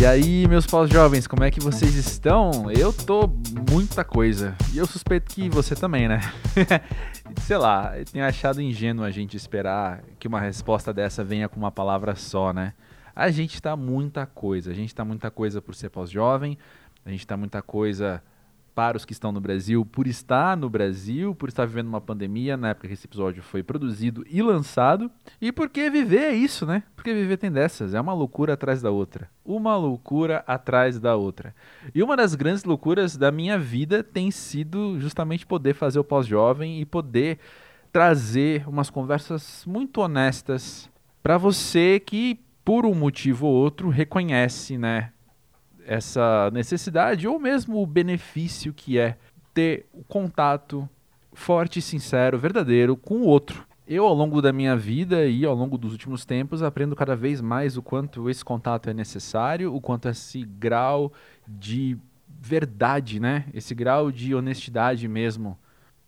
E aí, meus pós-jovens, como é que vocês estão? Eu tô muita coisa. E eu suspeito que você também, né? Sei lá, eu tenho achado ingênuo a gente esperar que uma resposta dessa venha com uma palavra só, né? A gente tá muita coisa. A gente tá muita coisa por ser pós-jovem, a gente tá muita coisa para os que estão no Brasil, por estar no Brasil, por estar vivendo uma pandemia na época que esse episódio foi produzido e lançado, e porque viver é isso, né? Porque viver tem dessas, é uma loucura atrás da outra. Uma loucura atrás da outra. E uma das grandes loucuras da minha vida tem sido justamente poder fazer o pós-jovem e poder trazer umas conversas muito honestas para você que por um motivo ou outro reconhece, né, essa necessidade ou mesmo o benefício que é ter o contato forte, sincero, verdadeiro com o outro. Eu, ao longo da minha vida e ao longo dos últimos tempos, aprendo cada vez mais o quanto esse contato é necessário, o quanto esse grau de verdade, né? Esse grau de honestidade mesmo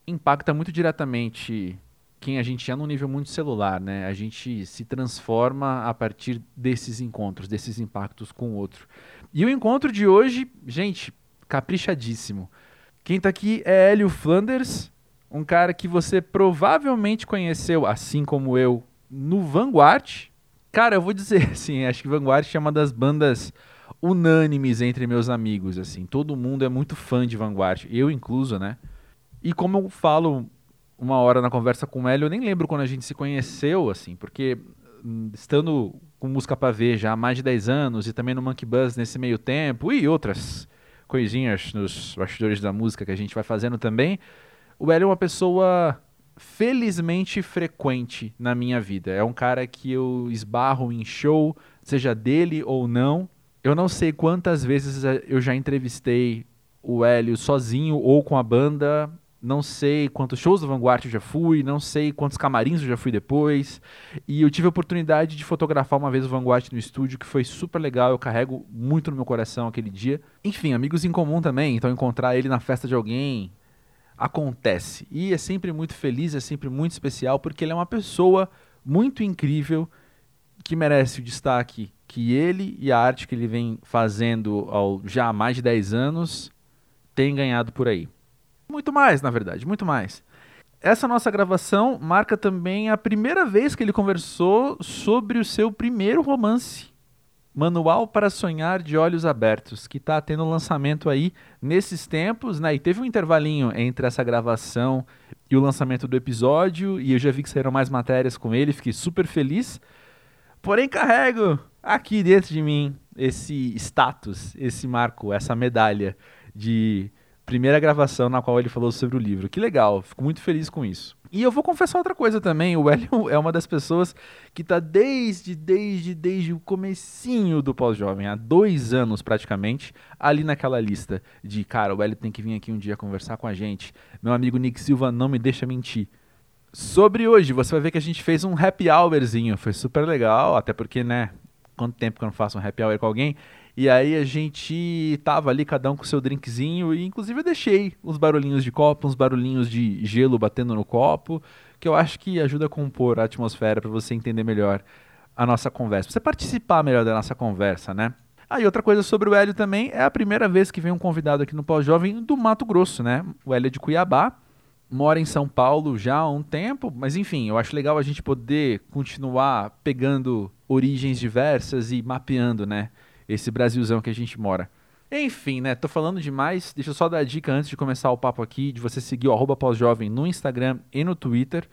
impacta muito diretamente quem a gente é num nível muito celular, né? A gente se transforma a partir desses encontros, desses impactos com o outro. E o encontro de hoje, gente, caprichadíssimo. Quem tá aqui é Hélio Flanders, um cara que você provavelmente conheceu, assim como eu, no Vanguard. Cara, eu vou dizer assim, acho que Vanguard é uma das bandas unânimes entre meus amigos, assim. Todo mundo é muito fã de Vanguard, eu incluso, né? E como eu falo uma hora na conversa com o Hélio, eu nem lembro quando a gente se conheceu, assim, porque hum, estando com música para ver já há mais de 10 anos e também no Monkey Buzz nesse meio tempo e outras coisinhas nos bastidores da música que a gente vai fazendo também, o Hélio é uma pessoa felizmente frequente na minha vida. É um cara que eu esbarro em show, seja dele ou não. Eu não sei quantas vezes eu já entrevistei o Hélio sozinho ou com a banda não sei quantos shows do Vanguard eu já fui, não sei quantos camarins eu já fui depois. E eu tive a oportunidade de fotografar uma vez o Vanguard no estúdio, que foi super legal, eu carrego muito no meu coração aquele dia. Enfim, amigos em comum também, então encontrar ele na festa de alguém acontece. E é sempre muito feliz, é sempre muito especial, porque ele é uma pessoa muito incrível que merece o destaque que ele e a arte que ele vem fazendo ao, já há mais de 10 anos tem ganhado por aí. Muito mais, na verdade, muito mais. Essa nossa gravação marca também a primeira vez que ele conversou sobre o seu primeiro romance, Manual para Sonhar de Olhos Abertos, que está tendo lançamento aí nesses tempos, né? E teve um intervalinho entre essa gravação e o lançamento do episódio, e eu já vi que saíram mais matérias com ele, fiquei super feliz. Porém, carrego aqui dentro de mim esse status, esse marco, essa medalha de primeira gravação na qual ele falou sobre o livro. Que legal, fico muito feliz com isso. E eu vou confessar outra coisa também, o Hélio é uma das pessoas que está desde, desde, desde o comecinho do pós-jovem, há dois anos praticamente, ali naquela lista de, cara, o Hélio tem que vir aqui um dia conversar com a gente. Meu amigo Nick Silva não me deixa mentir. Sobre hoje, você vai ver que a gente fez um happy hourzinho, foi super legal, até porque, né, quanto tempo que eu não faço um happy hour com alguém, e aí a gente tava ali, cada um com seu drinkzinho, e inclusive eu deixei uns barulhinhos de copo, uns barulhinhos de gelo batendo no copo, que eu acho que ajuda a compor a atmosfera para você entender melhor a nossa conversa, pra você participar melhor da nossa conversa, né? Ah, e outra coisa sobre o Hélio também, é a primeira vez que vem um convidado aqui no Pós-Jovem do Mato Grosso, né? O Hélio é de Cuiabá, mora em São Paulo já há um tempo, mas enfim, eu acho legal a gente poder continuar pegando origens diversas e mapeando, né? Esse Brasilzão que a gente mora. Enfim, né? Tô falando demais. Deixa eu só dar a dica antes de começar o papo aqui de você seguir o arroba pós-jovem no Instagram e no Twitter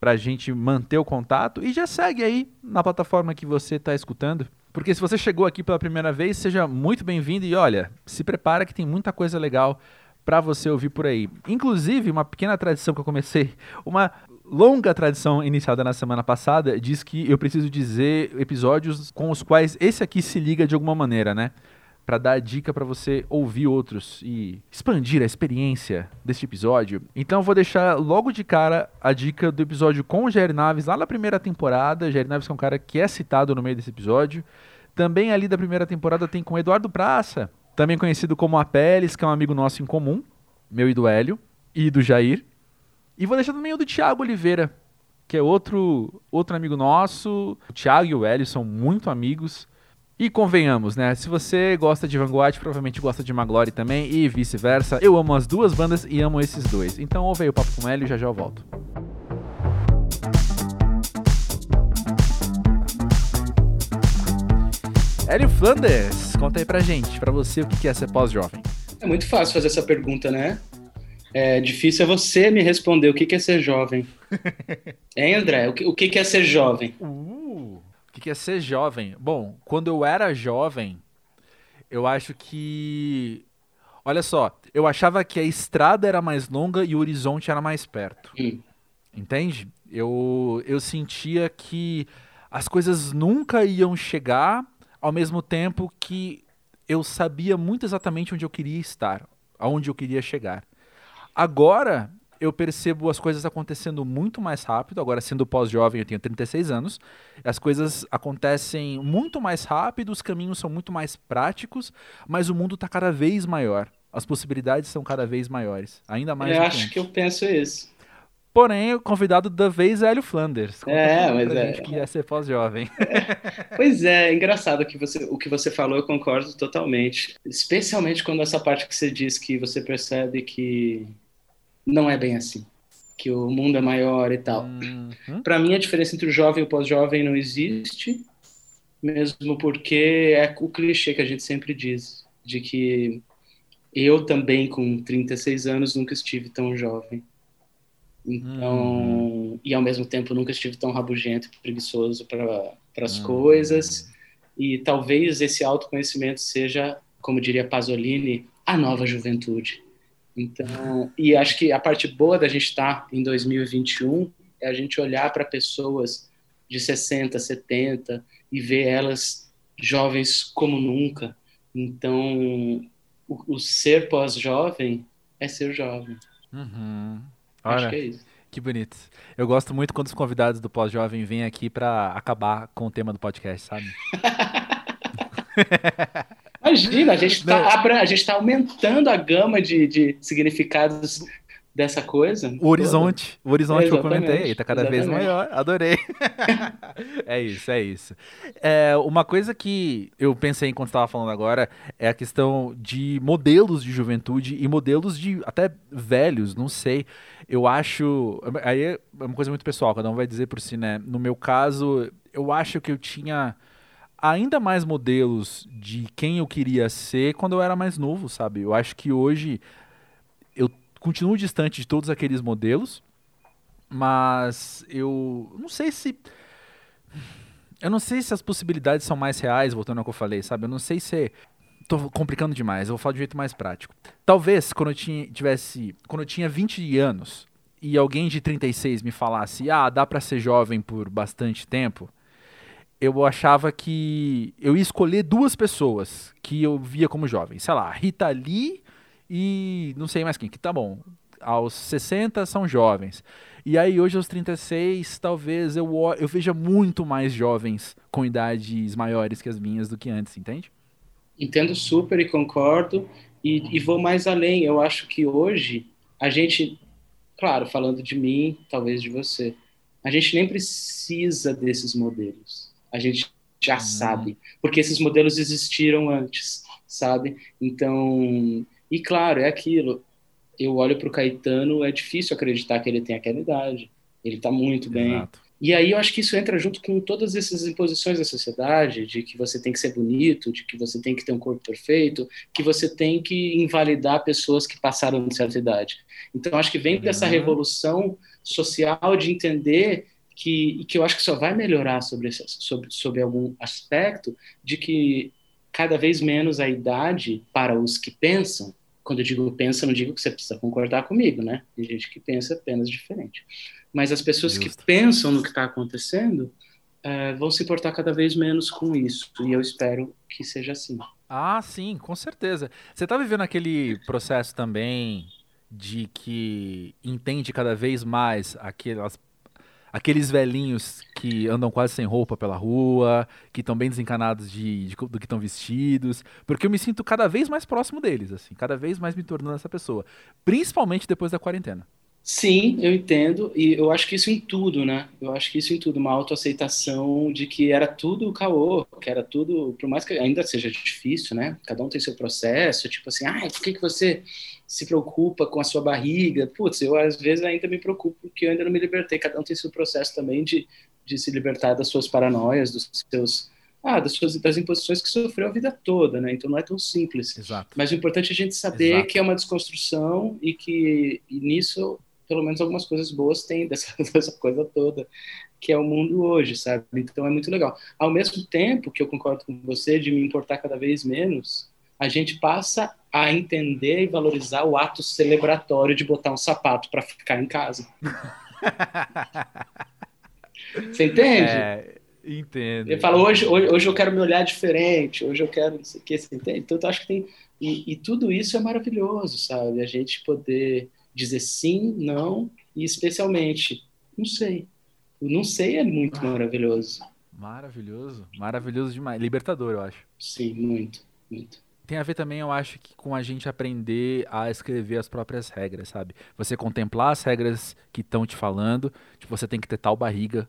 pra gente manter o contato. E já segue aí na plataforma que você está escutando. Porque se você chegou aqui pela primeira vez, seja muito bem-vindo e olha, se prepara que tem muita coisa legal para você ouvir por aí. Inclusive, uma pequena tradição que eu comecei, uma longa tradição iniciada na semana passada diz que eu preciso dizer episódios com os quais esse aqui se liga de alguma maneira, né? Para dar dica para você ouvir outros e expandir a experiência deste episódio. Então eu vou deixar logo de cara a dica do episódio com o Jair Naves lá na primeira temporada. Jair Naves é um cara que é citado no meio desse episódio. Também ali da primeira temporada tem com Eduardo Praça, também conhecido como Apeles, que é um amigo nosso em comum, meu e do Hélio, e do Jair. E vou deixar também o do Thiago Oliveira, que é outro, outro amigo nosso. O Thiago e o Hélio são muito amigos. E convenhamos, né? Se você gosta de Vanguard, provavelmente gosta de Maglory também e vice-versa. Eu amo as duas bandas e amo esses dois. Então ouve aí o papo com ele e já já eu volto. Hélio Flanders, conta aí pra gente, pra você, o que é ser pós-jovem? É muito fácil fazer essa pergunta, né? É difícil é você me responder o que é ser jovem. hein, André? O que é ser jovem? Uh, o que é ser jovem? Bom, quando eu era jovem, eu acho que. Olha só, eu achava que a estrada era mais longa e o horizonte era mais perto. Hum. Entende? Eu, eu sentia que as coisas nunca iam chegar, ao mesmo tempo que eu sabia muito exatamente onde eu queria estar, aonde eu queria chegar. Agora eu percebo as coisas acontecendo muito mais rápido. Agora, sendo pós-jovem, eu tenho 36 anos. As coisas acontecem muito mais rápido, os caminhos são muito mais práticos, mas o mundo está cada vez maior. As possibilidades são cada vez maiores. Ainda mais. Eu acho que, que eu penso isso. Porém, o convidado da vez é Hélio Flanders. Conta é, mas é. Gente que ia ser pós-jovem. É. Pois é, é engraçado que você, o que você falou, eu concordo totalmente. Especialmente quando essa parte que você diz que você percebe que não é bem assim. Que o mundo é maior e tal. Uhum. Para mim, a diferença entre o jovem e o pós-jovem não existe, mesmo porque é o clichê que a gente sempre diz, de que eu também, com 36 anos, nunca estive tão jovem. Então, uhum. e ao mesmo tempo nunca estive tão rabugento e preguiçoso para as uhum. coisas. E talvez esse autoconhecimento seja, como diria Pasolini, a nova juventude. Então, e acho que a parte boa da gente estar tá em 2021 é a gente olhar para pessoas de 60, 70 e ver elas jovens como nunca. Então, o, o ser pós-jovem é ser jovem. Uhum. Acho que é isso. Que bonito. Eu gosto muito quando os convidados do pós-jovem vêm aqui para acabar com o tema do podcast, sabe? Imagina, a gente está tá aumentando a gama de, de significados dessa coisa. O horizonte, o horizonte que eu comentei, está cada exatamente. vez maior, adorei. é isso, é isso. É, uma coisa que eu pensei enquanto estava falando agora é a questão de modelos de juventude e modelos de até velhos, não sei. Eu acho, aí é uma coisa muito pessoal, cada um vai dizer por si, né? No meu caso, eu acho que eu tinha ainda mais modelos de quem eu queria ser quando eu era mais novo, sabe? Eu acho que hoje eu continuo distante de todos aqueles modelos, mas eu não sei se eu não sei se as possibilidades são mais reais, voltando ao que eu falei, sabe? Eu não sei se tô complicando demais, eu vou falar de um jeito mais prático. Talvez quando eu tinha, tivesse, quando eu tinha 20 anos e alguém de 36 me falasse: "Ah, dá para ser jovem por bastante tempo", eu achava que eu ia escolher duas pessoas que eu via como jovens. Sei lá, Rita Lee e não sei mais quem, que tá bom. Aos 60 são jovens. E aí hoje aos 36, talvez eu, eu veja muito mais jovens com idades maiores que as minhas do que antes, entende? Entendo super e concordo. E, e vou mais além. Eu acho que hoje a gente, claro, falando de mim, talvez de você, a gente nem precisa desses modelos a gente já uhum. sabe, porque esses modelos existiram antes, sabe? Então, e claro, é aquilo. Eu olho para o Caetano, é difícil acreditar que ele tem aquela idade. Ele está muito bem. Exato. E aí eu acho que isso entra junto com todas essas imposições da sociedade, de que você tem que ser bonito, de que você tem que ter um corpo perfeito, que você tem que invalidar pessoas que passaram de certa idade. Então acho que vem dessa uhum. revolução social de entender que, que eu acho que só vai melhorar sobre, esse, sobre, sobre algum aspecto de que cada vez menos a idade para os que pensam, quando eu digo pensa, não digo que você precisa concordar comigo, né? Tem gente que pensa apenas diferente. Mas as pessoas Justo. que pensam no que está acontecendo uh, vão se importar cada vez menos com isso. E eu espero que seja assim. Ah, sim, com certeza. Você está vivendo aquele processo também de que entende cada vez mais aquelas aqueles velhinhos que andam quase sem roupa pela rua, que estão bem desencanados de, de, do que estão vestidos, porque eu me sinto cada vez mais próximo deles, assim, cada vez mais me tornando essa pessoa, principalmente depois da quarentena. Sim, eu entendo, e eu acho que isso em tudo, né? Eu acho que isso em tudo, uma autoaceitação de que era tudo caô, que era tudo, por mais que ainda seja difícil, né? Cada um tem seu processo, tipo assim, ah, por que, que você se preocupa com a sua barriga? Putz, eu às vezes ainda me preocupo porque eu ainda não me libertei, cada um tem seu processo também de, de se libertar das suas paranoias, dos seus ah, das, suas, das imposições que sofreu a vida toda, né? Então não é tão simples. Exato. Mas o importante é a gente saber Exato. que é uma desconstrução e que e nisso, pelo menos algumas coisas boas tem dessa, dessa coisa toda, que é o mundo hoje, sabe? Então é muito legal. Ao mesmo tempo que eu concordo com você de me importar cada vez menos, a gente passa a entender e valorizar o ato celebratório de botar um sapato para ficar em casa. Você entende? É, entendo. Ele fala, hoje, hoje, hoje eu quero me olhar diferente, hoje eu quero não sei o que, você entende? Então, eu acho que tem... E, e, tudo isso é maravilhoso, sabe? A gente poder dizer sim, não, e especialmente, não sei. O não sei é muito ah, maravilhoso. Maravilhoso. Maravilhoso demais. Libertador, eu acho. Sim, muito, muito. Tem a ver também, eu acho, que com a gente aprender a escrever as próprias regras, sabe? Você contemplar as regras que estão te falando, tipo, você tem que ter tal barriga,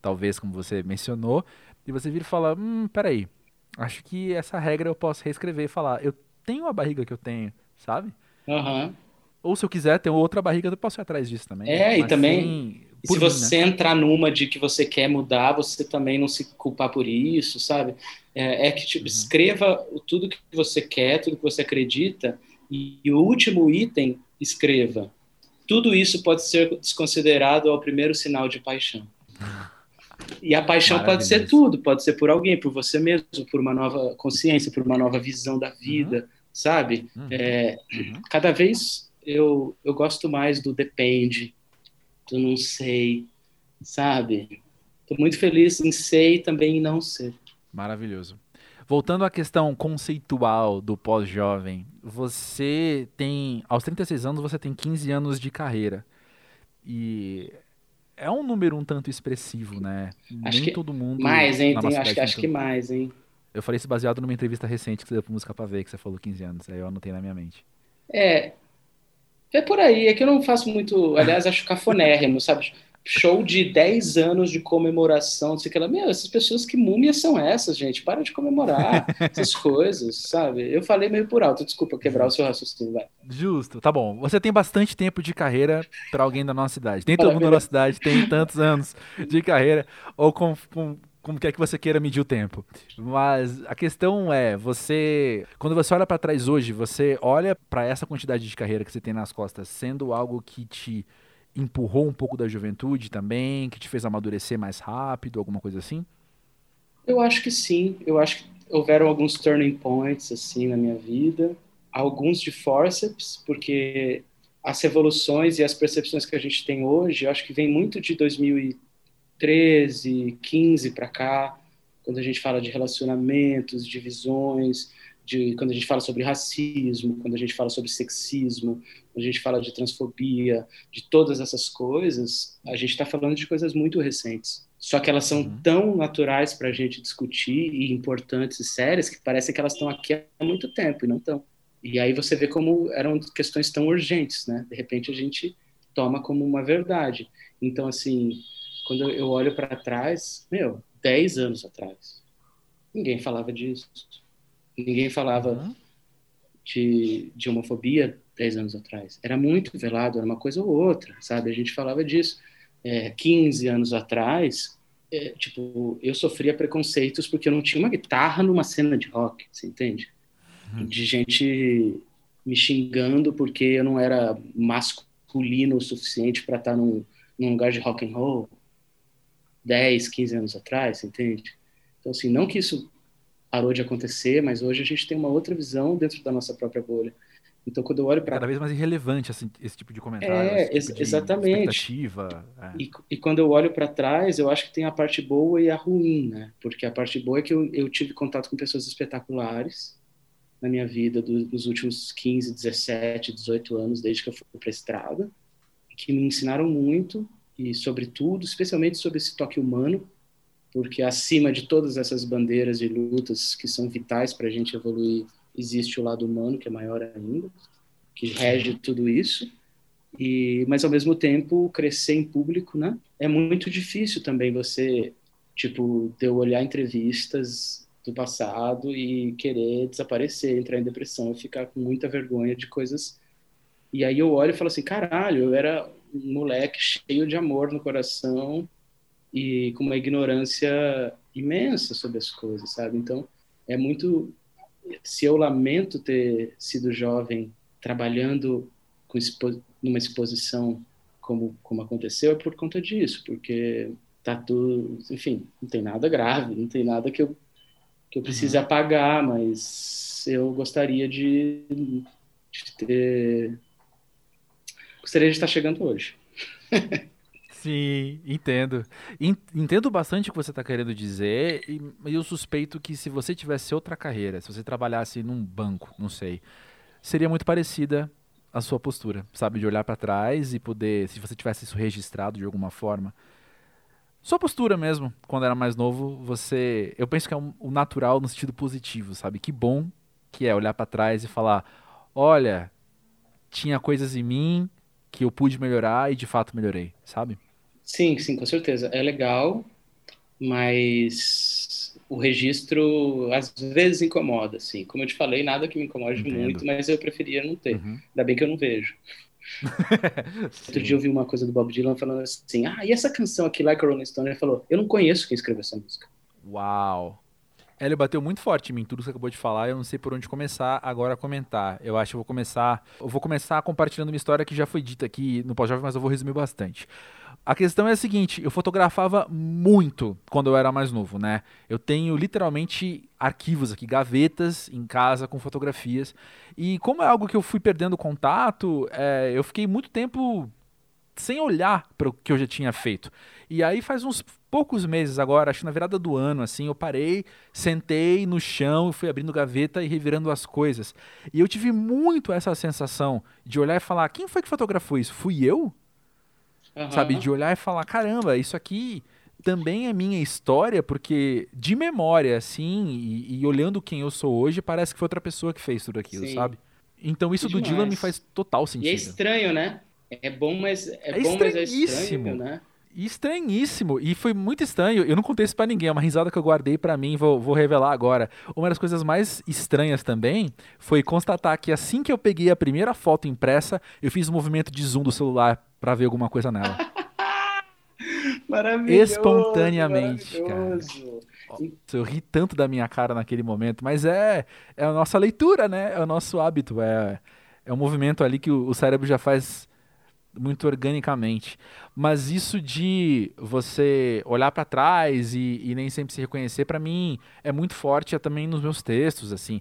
talvez, como você mencionou, e você vira e fala, hum, peraí, acho que essa regra eu posso reescrever e falar, eu tenho a barriga que eu tenho, sabe? Uhum. Ou se eu quiser ter outra barriga, eu posso ir atrás disso também. É, e também, e se mim, você né? entrar numa de que você quer mudar, você também não se culpar por isso, sabe? É, é que, tipo, uhum. escreva tudo que você quer, tudo que você acredita, e, e o último item, escreva. Tudo isso pode ser desconsiderado ao primeiro sinal de paixão. E a paixão pode ser tudo, pode ser por alguém, por você mesmo, por uma nova consciência, por uma nova visão da vida, uhum. sabe? Uhum. É, uhum. Cada vez eu, eu gosto mais do depende, do não sei, sabe? Estou muito feliz em ser e também em não ser. Maravilhoso. Voltando à questão conceitual do pós-jovem, você tem, aos 36 anos, você tem 15 anos de carreira. E é um número um tanto expressivo, né? Acho Nem que todo mundo. Mais, hein? Tem, acho, que, acho que mais, hein? Eu falei isso baseado numa entrevista recente que você deu pra Música Pra Ver, que você falou 15 anos. Aí eu anotei na minha mente. É. É por aí. É que eu não faço muito. Aliás, acho cafonérrimo, sabe? show de 10 anos de comemoração, sei que ela, meu, essas pessoas que múmias são essas, gente? Para de comemorar essas coisas, sabe? Eu falei meio por alto, desculpa quebrar o seu raciocínio, vai. Justo, tá bom. Você tem bastante tempo de carreira para alguém da nossa cidade. Nem todo mundo da nossa cidade tem tantos anos de carreira, ou com, com como quer que você queira medir o tempo. Mas a questão é, você, quando você olha para trás hoje, você olha para essa quantidade de carreira que você tem nas costas sendo algo que te empurrou um pouco da juventude também, que te fez amadurecer mais rápido, alguma coisa assim? Eu acho que sim. Eu acho que houveram alguns turning points assim na minha vida, alguns de forceps, porque as revoluções e as percepções que a gente tem hoje, eu acho que vem muito de 2013, 15 para cá, quando a gente fala de relacionamentos, divisões, de quando a gente fala sobre racismo, quando a gente fala sobre sexismo, quando a gente fala de transfobia, de todas essas coisas, a gente está falando de coisas muito recentes. Só que elas são uhum. tão naturais para a gente discutir e importantes e sérias que parece que elas estão aqui há muito tempo e não estão. E aí você vê como eram questões tão urgentes, né? De repente a gente toma como uma verdade. Então, assim, quando eu olho para trás, meu, 10 anos atrás, ninguém falava disso. Ninguém falava uhum. de, de homofobia 10 anos atrás. Era muito velado, era uma coisa ou outra, sabe? A gente falava disso. É, 15 anos atrás, é, tipo, eu sofria preconceitos porque eu não tinha uma guitarra numa cena de rock, você entende? Uhum. De gente me xingando porque eu não era masculino o suficiente para estar num, num lugar de rock and roll 10, 15 anos atrás, entende? Então, assim, não que isso parou de acontecer, mas hoje a gente tem uma outra visão dentro da nossa própria bolha. Então, quando eu olho para. Cada vez mais irrelevante assim, esse tipo de comentário. É, tipo de exatamente. É. E, e, quando eu olho para trás, eu acho que tem a parte boa e a ruim, né? Porque a parte boa é que eu, eu tive contato com pessoas espetaculares na minha vida do, dos últimos 15, 17, 18 anos, desde que eu fui para a estrada, que me ensinaram muito, e sobre tudo, especialmente sobre esse toque humano, porque acima de todas essas bandeiras e lutas que são vitais para a gente evoluir, existe o lado humano, que é maior ainda, que rege tudo isso. E, mas ao mesmo tempo crescer em público, né? É muito difícil também você, tipo, de eu olhar entrevistas do passado e querer desaparecer, entrar em depressão, ficar com muita vergonha de coisas. E aí eu olho e falo assim, caralho, eu era um moleque cheio de amor no coração e com uma ignorância imensa sobre as coisas, sabe? Então, é muito se eu lamento ter sido jovem trabalhando com expo numa exposição como como aconteceu é por conta disso, porque tá tudo, enfim, não tem nada grave, não tem nada que eu que eu precise uhum. apagar, mas eu gostaria de, de ter de estar chegando hoje. Sim, entendo. Entendo bastante o que você está querendo dizer, e eu suspeito que se você tivesse outra carreira, se você trabalhasse num banco, não sei, seria muito parecida a sua postura, sabe? De olhar para trás e poder, se você tivesse isso registrado de alguma forma. Sua postura mesmo, quando era mais novo, você. Eu penso que é um, o natural no sentido positivo, sabe? Que bom que é olhar para trás e falar: olha, tinha coisas em mim que eu pude melhorar e de fato melhorei, sabe? Sim, sim, com certeza. É legal, mas o registro às vezes incomoda, assim. Como eu te falei, nada que me incomode Entendo. muito, mas eu preferia não ter. Uhum. Ainda bem que eu não vejo. Outro dia eu vi uma coisa do Bob Dylan falando assim: Ah, e essa canção aqui, Like a Rolling Stone? Ele falou: Eu não conheço quem escreveu essa música. Uau! Ele bateu muito forte em mim, tudo que você acabou de falar. Eu não sei por onde começar agora a comentar. Eu acho que eu vou começar. Eu vou começar compartilhando uma história que já foi dita aqui no pós-jovem, mas eu vou resumir bastante. A questão é a seguinte, eu fotografava muito quando eu era mais novo, né? Eu tenho literalmente arquivos aqui, gavetas em casa com fotografias. E como é algo que eu fui perdendo contato, é, eu fiquei muito tempo sem olhar para o que eu já tinha feito. E aí faz uns poucos meses agora, acho que na virada do ano, assim, eu parei, sentei no chão, fui abrindo gaveta e revirando as coisas. E eu tive muito essa sensação de olhar e falar: quem foi que fotografou isso? Fui eu? Uhum. Sabe? De olhar e falar: caramba, isso aqui também é minha história, porque de memória, assim, e, e, olhando quem eu sou hoje, parece que foi outra pessoa que fez tudo aquilo, Sim. sabe? Então isso do Dylan me faz total sentido. E é estranho, né? É bom, mas é, é bom, mas é estranho, né? estranhíssimo. E foi muito estranho. Eu não contei isso pra ninguém. É uma risada que eu guardei para mim. Vou, vou revelar agora. Uma das coisas mais estranhas também foi constatar que assim que eu peguei a primeira foto impressa, eu fiz um movimento de zoom do celular para ver alguma coisa nela. maravilhoso. Espontaneamente, maravilhoso. cara. Eu ri tanto da minha cara naquele momento, mas é, é a nossa leitura, né? É o nosso hábito. É, é um movimento ali que o, o cérebro já faz muito organicamente. Mas isso de você olhar para trás e, e, nem sempre se reconhecer, para mim é muito forte é também nos meus textos, assim.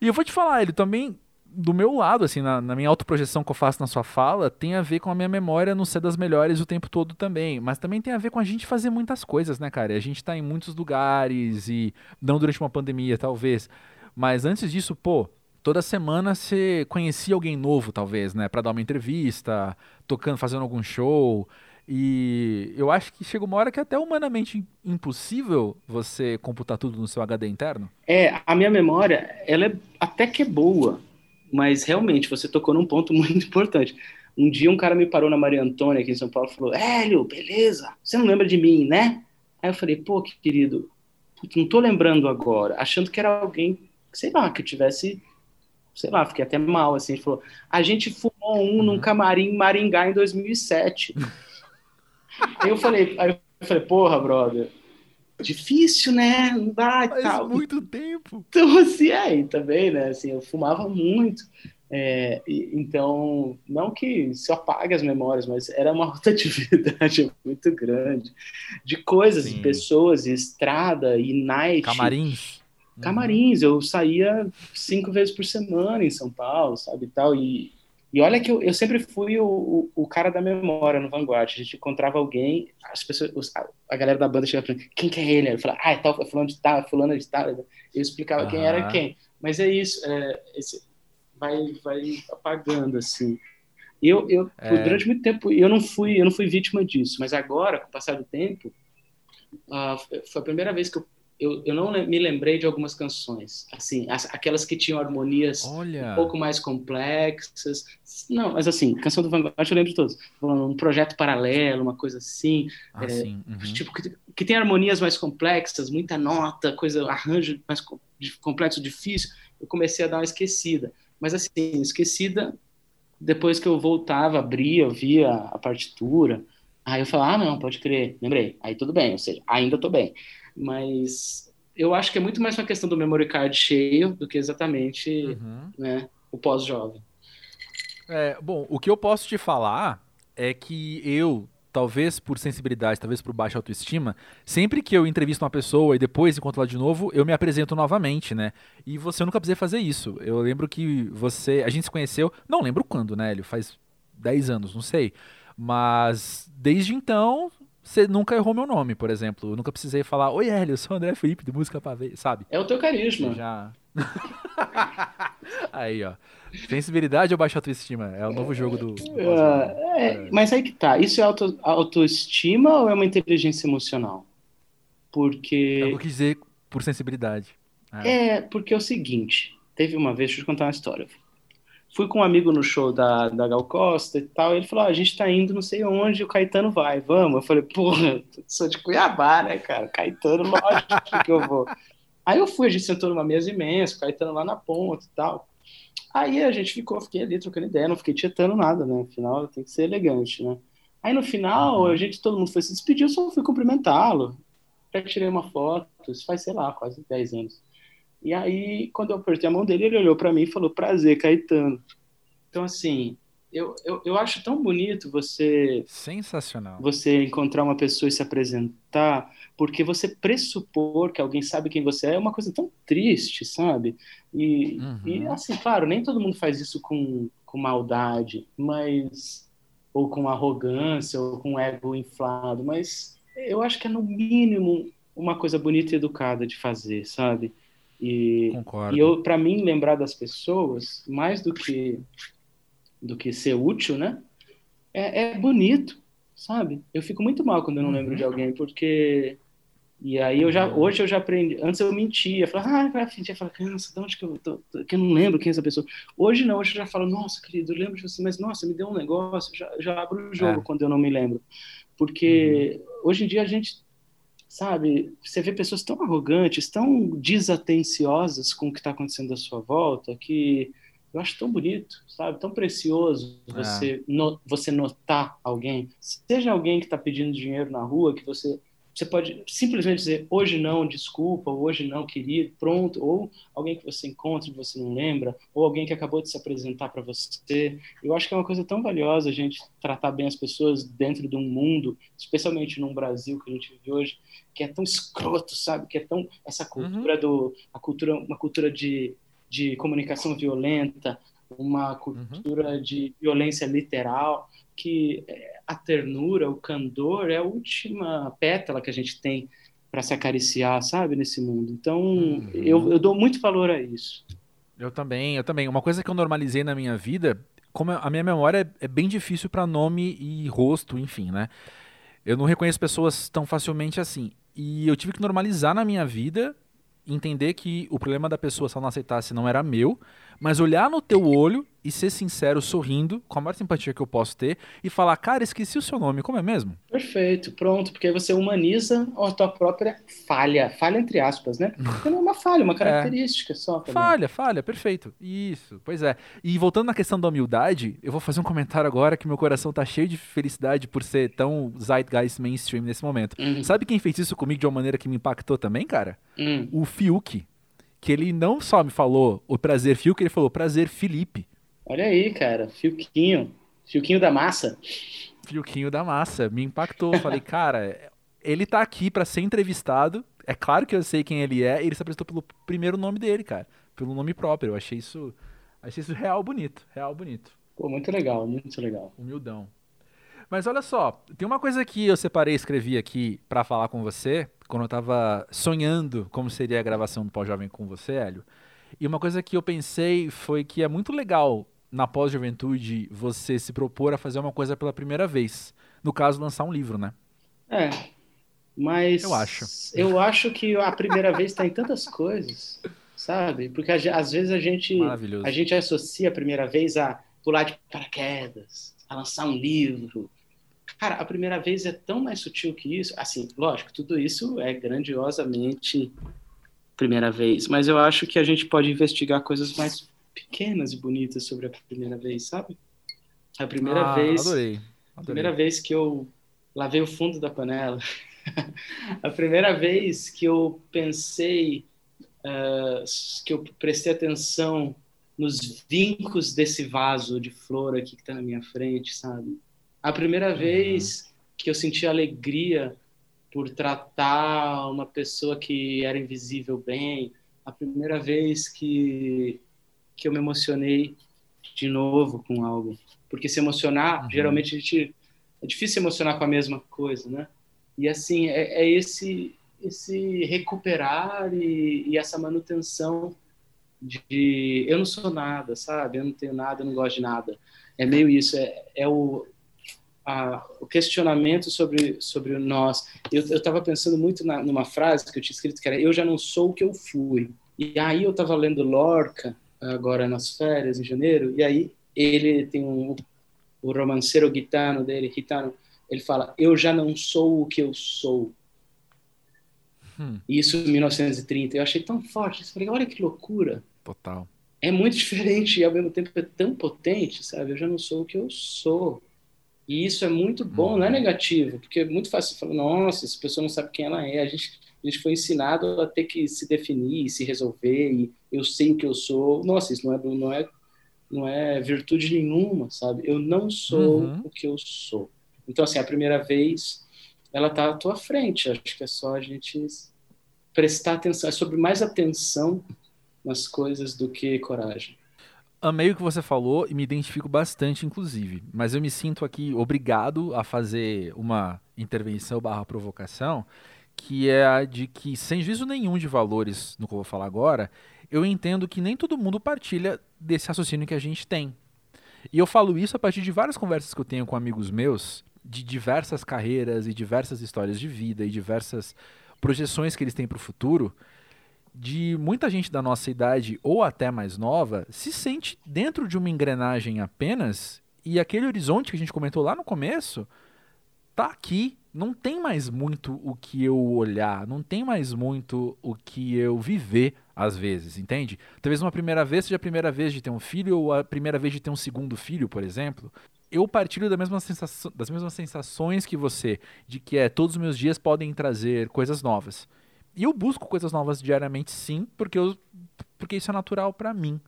E eu vou te falar, ele também do meu lado, assim, na, na minha autoprojeção que eu faço na sua fala, tem a ver com a minha memória não ser das melhores o tempo todo também. Mas também tem a ver com a gente fazer muitas coisas, né, cara? A gente tá em muitos lugares e não durante uma pandemia, talvez. Mas antes disso, pô, toda semana você conhecia alguém novo, talvez, né? Para dar uma entrevista, tocando, fazendo algum show. E eu acho que chega uma hora que é até humanamente impossível você computar tudo no seu HD interno. É, a minha memória, ela é até que é boa, mas realmente você tocou num ponto muito importante. Um dia um cara me parou na Maria Antônia aqui em São Paulo e falou: Hélio, beleza, você não lembra de mim, né? Aí eu falei: pô, querido, não tô lembrando agora, achando que era alguém, sei lá, que tivesse sei lá, fiquei até mal, assim, gente falou, a gente fumou um uhum. num camarim em Maringá em 2007. aí eu falei, aí eu falei, porra, brother, difícil, né, não dá Faz tal. muito tempo. Então, assim, é, também, né, assim, eu fumava muito, é, e, então, não que isso apague as memórias, mas era uma rotatividade muito grande de coisas, Sim. pessoas, estrada e night. Camarins camarins. Eu saía cinco vezes por semana em São Paulo, sabe, e tal. E, e olha que eu, eu sempre fui o, o, o, cara da memória no Vanguard. A gente encontrava alguém, as pessoas, a, galera da banda chegava falando, quem que é ele? Eu falava, ah, é tal, é fulano de tal, fulano de tal. Eu explicava quem era quem. Mas é isso, é, esse, vai, vai apagando, assim. Eu, eu é. durante muito tempo, eu não fui, eu não fui vítima disso, mas agora, com o passar do tempo, uh, foi a primeira vez que eu eu, eu não me lembrei de algumas canções, assim, as, aquelas que tinham harmonias Olha. um pouco mais complexas. Não, mas assim, canção do Vanguard eu lembro de todos. Um projeto paralelo, uma coisa assim. Ah, é, sim. Uhum. Tipo, que, que, tem harmonias mais complexas, muita nota, coisa, arranjo mais complexo, difícil. Eu comecei a dar uma esquecida. Mas assim, esquecida, depois que eu voltava, abria, via a partitura. Aí eu falava, ah, não, pode crer, lembrei. Aí tudo bem, ou seja, ainda tô bem mas eu acho que é muito mais uma questão do memory card cheio do que exatamente uhum. né, o pós-jovem. É, bom, o que eu posso te falar é que eu, talvez por sensibilidade, talvez por baixa autoestima, sempre que eu entrevisto uma pessoa e depois encontro ela de novo, eu me apresento novamente, né? E você nunca precisei fazer isso. Eu lembro que você, a gente se conheceu, não lembro quando, né, Hélio? Faz 10 anos, não sei. Mas desde então, você nunca errou meu nome, por exemplo. Eu nunca precisei falar, oi Hélio, eu sou o André Felipe do Música Pra Ver, sabe? É o teu carisma. Já. aí, ó. Sensibilidade ou baixa autoestima? É o novo jogo do. Uh, é, mas aí que tá. Isso é auto, autoestima ou é uma inteligência emocional? Porque. Eu quis dizer por sensibilidade. É. é, porque é o seguinte: teve uma vez, deixa eu te contar uma história fui com um amigo no show da, da Gal Costa e tal, e ele falou, a gente tá indo não sei onde, o Caetano vai, vamos? Eu falei, porra, sou de Cuiabá, né, cara? Caetano, lógico que eu vou. Aí eu fui, a gente sentou numa mesa imensa, o Caetano lá na ponta e tal. Aí a gente ficou, fiquei ali trocando ideia, não fiquei tietando nada, né? Afinal, tem que ser elegante, né? Aí no final, uhum. a gente, todo mundo foi se despedir, eu só fui cumprimentá-lo. Até tirei uma foto, isso faz, sei lá, quase 10 anos. E aí, quando eu apertei a mão dele, ele olhou para mim e falou: Prazer, Caetano. Então, assim, eu, eu, eu acho tão bonito você. Sensacional. Você encontrar uma pessoa e se apresentar, porque você pressupor que alguém sabe quem você é é uma coisa tão triste, sabe? E, uhum. e assim, claro, nem todo mundo faz isso com, com maldade, mas. ou com arrogância, ou com ego inflado, mas eu acho que é no mínimo uma coisa bonita e educada de fazer, sabe? E, Concordo. e eu, para mim, lembrar das pessoas, mais do que do que ser útil, né? É, é bonito, sabe? Eu fico muito mal quando eu não uhum. lembro de alguém, porque e aí eu já hoje eu já aprendi. Antes eu mentia, falava, ah, vai fingia, falava, cansa, de onde que eu tô, que eu não lembro quem é essa pessoa. Hoje não, hoje eu já falo, nossa, querido, eu lembro de você, mas nossa, me deu um negócio, já, já abro o jogo é. quando eu não me lembro. Porque uhum. hoje em dia a gente sabe? Você vê pessoas tão arrogantes, tão desatenciosas com o que está acontecendo à sua volta, que eu acho tão bonito, sabe? Tão precioso é. você, no, você notar alguém. Seja alguém que está pedindo dinheiro na rua, que você você pode simplesmente dizer hoje não, desculpa, hoje não, querido, pronto, ou alguém que você encontra e você não lembra, ou alguém que acabou de se apresentar para você. Eu acho que é uma coisa tão valiosa a gente tratar bem as pessoas dentro de um mundo, especialmente num Brasil que a gente vive hoje, que é tão escroto, sabe? Que é tão essa cultura uhum. do a cultura, uma cultura de, de comunicação violenta, uma uhum. cultura uhum. de violência literal que é, a ternura, o candor é a última pétala que a gente tem para se acariciar, sabe, nesse mundo. Então, uhum. eu, eu dou muito valor a isso. Eu também, eu também. Uma coisa que eu normalizei na minha vida, como a minha memória é, é bem difícil para nome e rosto, enfim, né? Eu não reconheço pessoas tão facilmente assim. E eu tive que normalizar na minha vida entender que o problema da pessoa, se ela não aceitasse, não era meu, mas olhar no teu olho e ser sincero, sorrindo, com a maior simpatia que eu posso ter, e falar, cara, esqueci o seu nome, como é mesmo? Perfeito, pronto, porque aí você humaniza a tua própria falha, falha entre aspas, né? Porque não é uma falha, uma é. característica é. só. Também. Falha, falha, perfeito. Isso, pois é. E voltando na questão da humildade, eu vou fazer um comentário agora que meu coração tá cheio de felicidade por ser tão zeitgeist mainstream nesse momento. Uhum. Sabe quem fez isso comigo de uma maneira que me impactou também, cara? Uhum. O Fiuk que ele não só me falou o prazer Fiuk, ele falou prazer Felipe. Olha aí, cara, Fiuquinho, Fiuquinho da massa. Fiuquinho da massa, me impactou. Falei, cara, ele tá aqui para ser entrevistado. É claro que eu sei quem ele é, e ele se apresentou pelo primeiro nome dele, cara, pelo nome próprio. Eu achei isso, achei isso real bonito, real bonito. Pô, muito legal, muito legal. Humildão. Mas olha só, tem uma coisa que eu separei e escrevi aqui para falar com você, quando eu tava sonhando como seria a gravação do Pós-Jovem com você, Hélio. E uma coisa que eu pensei foi que é muito legal na pós-juventude você se propor a fazer uma coisa pela primeira vez. No caso, lançar um livro, né? É. Mas eu acho. Eu acho que a primeira vez está em tantas coisas, sabe? Porque às vezes a gente a gente associa a primeira vez a pular de paraquedas, a lançar um livro. Cara, a primeira vez é tão mais sutil que isso. Assim, lógico, tudo isso é grandiosamente primeira vez, mas eu acho que a gente pode investigar coisas mais pequenas e bonitas sobre a primeira vez, sabe? A primeira ah, vez, adorei, adorei. a primeira vez que eu lavei o fundo da panela, a primeira vez que eu pensei, uh, que eu prestei atenção nos vincos desse vaso de flor aqui que está na minha frente, sabe? A primeira uhum. vez que eu senti alegria por tratar uma pessoa que era invisível bem, a primeira vez que que eu me emocionei de novo com algo, porque se emocionar, uhum. geralmente a gente é difícil se emocionar com a mesma coisa, né? E assim é, é esse esse recuperar e, e essa manutenção de eu não sou nada, sabe? Eu não tenho nada, eu não gosto de nada. É meio isso, é, é o, a, o questionamento sobre, sobre nós. Eu estava pensando muito na, numa frase que eu tinha escrito que era eu já não sou o que eu fui. E aí eu estava lendo Lorca, agora nas férias, em janeiro, e aí ele tem um, o romanceiro gitano dele, gitano, ele fala, eu já não sou o que eu sou. Hum. Isso em 1930. Eu achei tão forte. Eu falei, olha que loucura. Total. É muito diferente e ao mesmo tempo é tão potente, sabe? Eu já não sou o que eu sou. E isso é muito bom, não é negativo, porque é muito fácil falar, nossa, essa pessoa não sabe quem ela é. A gente, a gente foi ensinado a ter que se definir, se resolver, e eu sei o que eu sou. Nossa, isso não é, não é, não é virtude nenhuma, sabe? Eu não sou uhum. o que eu sou. Então, assim, a primeira vez, ela tá à tua frente. Acho que é só a gente prestar atenção. É sobre mais atenção nas coisas do que coragem. Amei o que você falou e me identifico bastante, inclusive. Mas eu me sinto aqui obrigado a fazer uma intervenção barra provocação, que é a de que, sem juízo nenhum de valores no que eu vou falar agora, eu entendo que nem todo mundo partilha desse raciocínio que a gente tem. E eu falo isso a partir de várias conversas que eu tenho com amigos meus, de diversas carreiras e diversas histórias de vida e diversas projeções que eles têm para o futuro, de muita gente da nossa idade ou até mais nova se sente dentro de uma engrenagem apenas e aquele horizonte que a gente comentou lá no começo tá aqui. Não tem mais muito o que eu olhar, não tem mais muito o que eu viver às vezes, entende? Talvez uma primeira vez seja a primeira vez de ter um filho ou a primeira vez de ter um segundo filho, por exemplo. Eu partilho da mesma sensação, das mesmas sensações que você, de que é todos os meus dias podem trazer coisas novas. E eu busco coisas novas diariamente, sim, porque, eu, porque isso é natural para mim.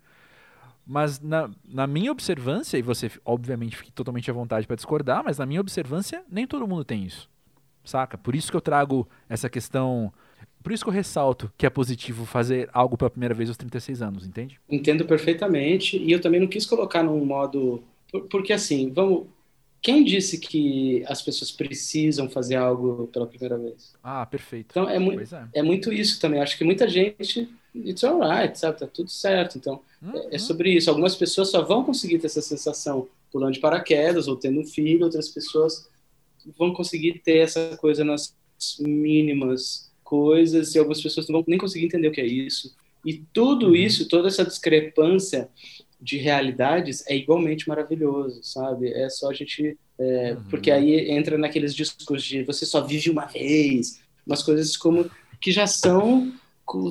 Mas na, na minha observância, e você obviamente fique totalmente à vontade para discordar, mas na minha observância, nem todo mundo tem isso. Saca? Por isso que eu trago essa questão. Por isso que eu ressalto que é positivo fazer algo pela primeira vez aos 36 anos, entende? Entendo perfeitamente. E eu também não quis colocar num modo. Porque assim, vamos, quem disse que as pessoas precisam fazer algo pela primeira vez? Ah, perfeito. Então é, mu é. é. muito isso também. Acho que muita gente, it's alright, sabe? Tá tudo certo. Então uhum. é, é, sobre isso. Algumas pessoas só vão conseguir ter essa sensação pulando de paraquedas ou tendo um filho, outras pessoas vão conseguir ter essa coisa nas mínimas coisas e algumas pessoas não vão nem conseguir entender o que é isso. E tudo uhum. isso, toda essa discrepância de realidades é igualmente maravilhoso, sabe? É só a gente. É, uhum. Porque aí entra naqueles discos de você só vive uma vez, umas coisas como que já são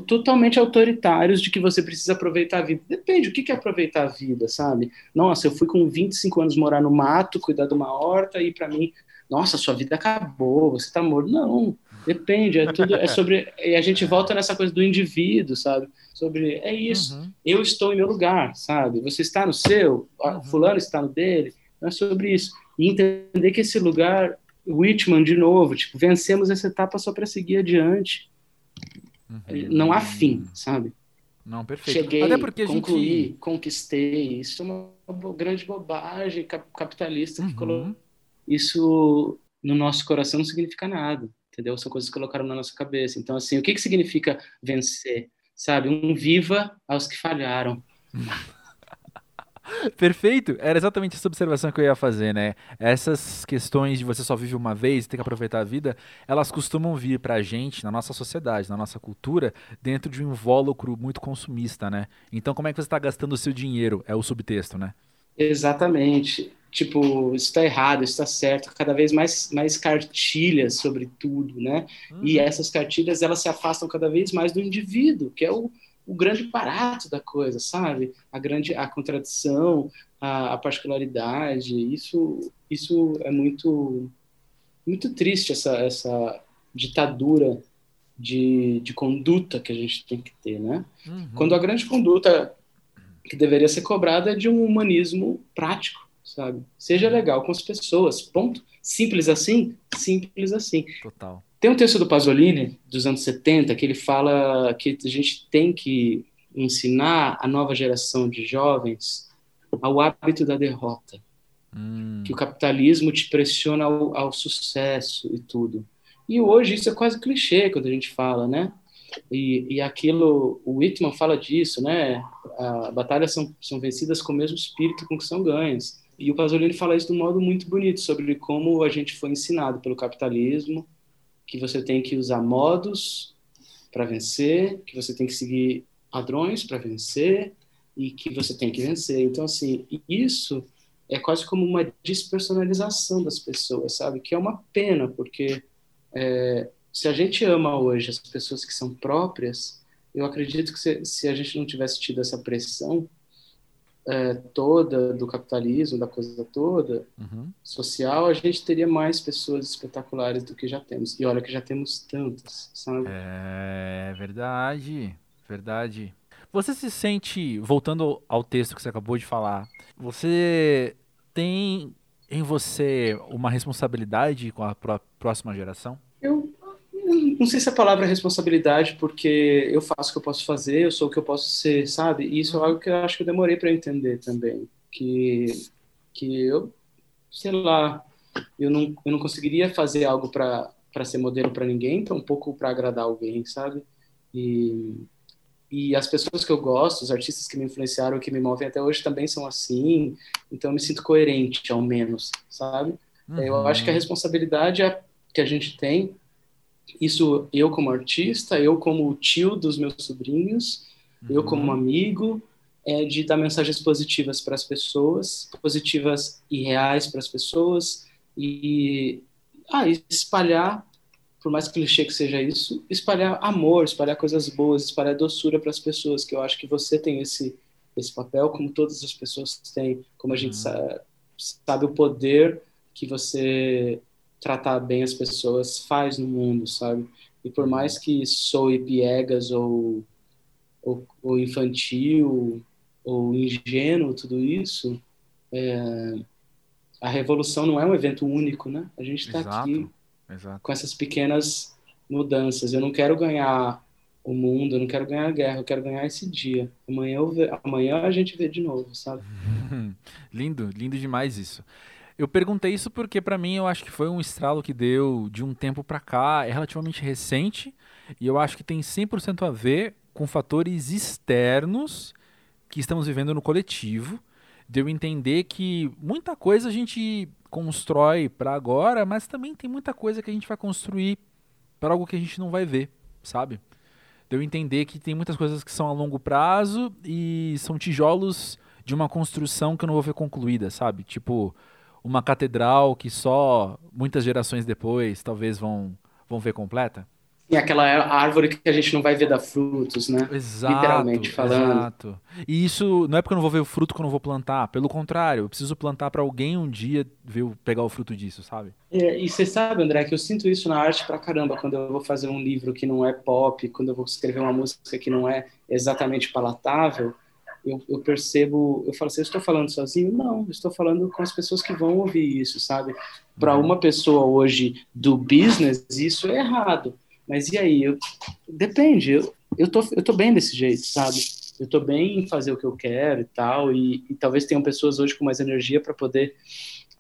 totalmente autoritários de que você precisa aproveitar a vida. Depende, o que é aproveitar a vida, sabe? Nossa, eu fui com 25 anos morar no mato, cuidar de uma horta, e para mim, nossa, sua vida acabou, você tá morto. Não, depende, é tudo, é sobre, e a gente volta nessa coisa do indivíduo, sabe? sobre é isso. Uhum. Eu estou em meu lugar, sabe? Você está no seu, uhum. fulano está no dele. Não é sobre isso. E entender que esse lugar, Whitman de novo, tipo, vencemos essa etapa só para seguir adiante. Uhum. Não há fim, sabe? Não, perfeito. Cheguei, Até porque concluí, gente... conquistei. Isso é uma grande bobagem capitalista que colocou uhum. Isso no nosso coração não significa nada, entendeu? São coisas que colocaram na nossa cabeça. Então, assim, o que, que significa vencer? sabe? Um viva aos que falharam. Perfeito. Era exatamente essa observação que eu ia fazer, né? Essas questões de você só vive uma vez e ter que aproveitar a vida, elas costumam vir pra gente, na nossa sociedade, na nossa cultura, dentro de um invólucro muito consumista, né? Então, como é que você está gastando o seu dinheiro? É o subtexto, né? Exatamente. Tipo, isso está errado, isso está certo. Cada vez mais, mais cartilhas sobre tudo, né? Uhum. E essas cartilhas, elas se afastam cada vez mais do indivíduo, que é o, o grande barato da coisa, sabe? A grande a contradição, a, a particularidade, isso isso é muito muito triste essa essa ditadura de, de conduta que a gente tem que ter, né? Uhum. Quando a grande conduta que deveria ser cobrada é de um humanismo prático, sabe? Seja legal com as pessoas, ponto. Simples assim, simples assim. Total. Tem um texto do Pasolini, dos anos 70, que ele fala que a gente tem que ensinar a nova geração de jovens ao hábito da derrota. Hum. Que o capitalismo te pressiona ao, ao, sucesso e tudo. E hoje isso é quase clichê quando a gente fala, né? E, e aquilo, o Whitman fala disso, né? A, batalhas são, são vencidas com o mesmo espírito com que são ganhas. E o Pasolini fala isso de um modo muito bonito, sobre como a gente foi ensinado pelo capitalismo que você tem que usar modos para vencer, que você tem que seguir padrões para vencer e que você tem que vencer. Então, assim, isso é quase como uma despersonalização das pessoas, sabe? Que é uma pena, porque é, se a gente ama hoje as pessoas que são próprias, eu acredito que se, se a gente não tivesse tido essa pressão, é, toda do capitalismo, da coisa toda, uhum. social, a gente teria mais pessoas espetaculares do que já temos. E olha que já temos tantas, sabe? É verdade, verdade. Você se sente, voltando ao texto que você acabou de falar, você tem em você uma responsabilidade com a próxima geração? Eu não sei se a palavra é responsabilidade, porque eu faço o que eu posso fazer, eu sou o que eu posso ser, sabe? E isso é algo que eu acho que eu demorei para entender também. Que, que eu, sei lá, eu não, eu não conseguiria fazer algo para ser modelo para ninguém, tão pouco para agradar alguém, sabe? E, e as pessoas que eu gosto, os artistas que me influenciaram, que me movem até hoje também são assim, então eu me sinto coerente, ao menos, sabe? Uhum. Eu acho que a responsabilidade é que a gente tem isso eu como artista, eu como tio dos meus sobrinhos, uhum. eu como amigo, é de dar mensagens positivas para as pessoas, positivas e reais para as pessoas e ah, espalhar, por mais clichê que seja isso, espalhar amor, espalhar coisas boas, espalhar doçura para as pessoas, que eu acho que você tem esse esse papel, como todas as pessoas têm, como a gente uhum. sabe, sabe o poder que você tratar bem as pessoas faz no mundo, sabe? E por mais que soe piegas ou, ou, ou infantil ou ingênuo tudo isso, é, a revolução não é um evento único, né? A gente está aqui exato. com essas pequenas mudanças. Eu não quero ganhar o mundo, eu não quero ganhar a guerra, eu quero ganhar esse dia. Amanhã, eu ve... Amanhã a gente vê de novo, sabe? lindo, lindo demais isso. Eu perguntei isso porque para mim eu acho que foi um estralo que deu de um tempo para cá, é relativamente recente e eu acho que tem 100% a ver com fatores externos que estamos vivendo no coletivo, de eu entender que muita coisa a gente constrói para agora, mas também tem muita coisa que a gente vai construir para algo que a gente não vai ver, sabe? De eu entender que tem muitas coisas que são a longo prazo e são tijolos de uma construção que eu não vou ver concluída, sabe? Tipo, uma catedral que só muitas gerações depois talvez vão, vão ver completa? E aquela árvore que a gente não vai ver dar frutos, né? Exato, Literalmente falando. Exato. E isso não é porque eu não vou ver o fruto que eu não vou plantar. Pelo contrário, eu preciso plantar para alguém um dia ver, pegar o fruto disso, sabe? É, e você sabe, André, que eu sinto isso na arte pra caramba quando eu vou fazer um livro que não é pop, quando eu vou escrever uma música que não é exatamente palatável eu, eu, percebo, eu falo assim, eu estou falando sozinho? Não, eu estou falando com as pessoas que vão ouvir isso, sabe? Para uhum. uma pessoa hoje do business, isso é errado. Mas e aí? Eu, depende, eu, eu, tô, eu tô bem desse jeito, sabe? Eu tô bem em fazer o que eu quero e tal, e, e talvez tenham pessoas hoje com mais energia para poder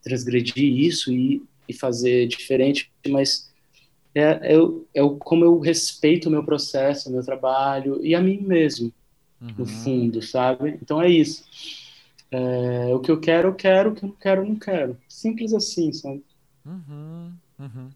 transgredir isso e, e fazer diferente, mas é, é, é como eu respeito o meu processo, o meu trabalho e a mim mesmo, uhum. no fundo, sabe? Então é isso. É, o que eu quero, eu quero, o que eu não quero, eu não quero. Simples assim, sabe? Uhum, uhum.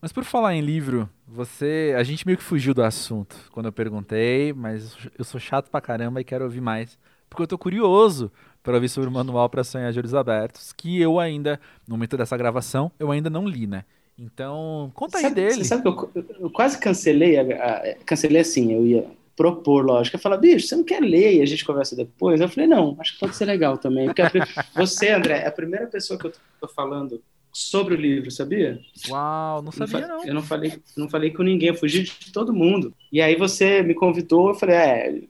Mas por falar em livro, você. A gente meio que fugiu do assunto quando eu perguntei, mas eu sou chato pra caramba e quero ouvir mais. Porque eu tô curioso para ouvir sobre o Manual para Sonhar de Olhos Abertos, que eu ainda, no momento dessa gravação, eu ainda não li, né? Então, conta sabe, aí dele. Você sabe que eu, eu quase cancelei, a, a, cancelei assim, eu ia propor, lógico. Eu falava, bicho, você não quer ler e a gente conversa depois? Eu falei, não, acho que pode ser legal também. Porque a, você, André, é a primeira pessoa que eu tô falando sobre o livro, sabia? Uau, não sabia não. não. Eu não falei, não falei com ninguém, eu fugi de todo mundo. E aí você me convidou, eu falei, é,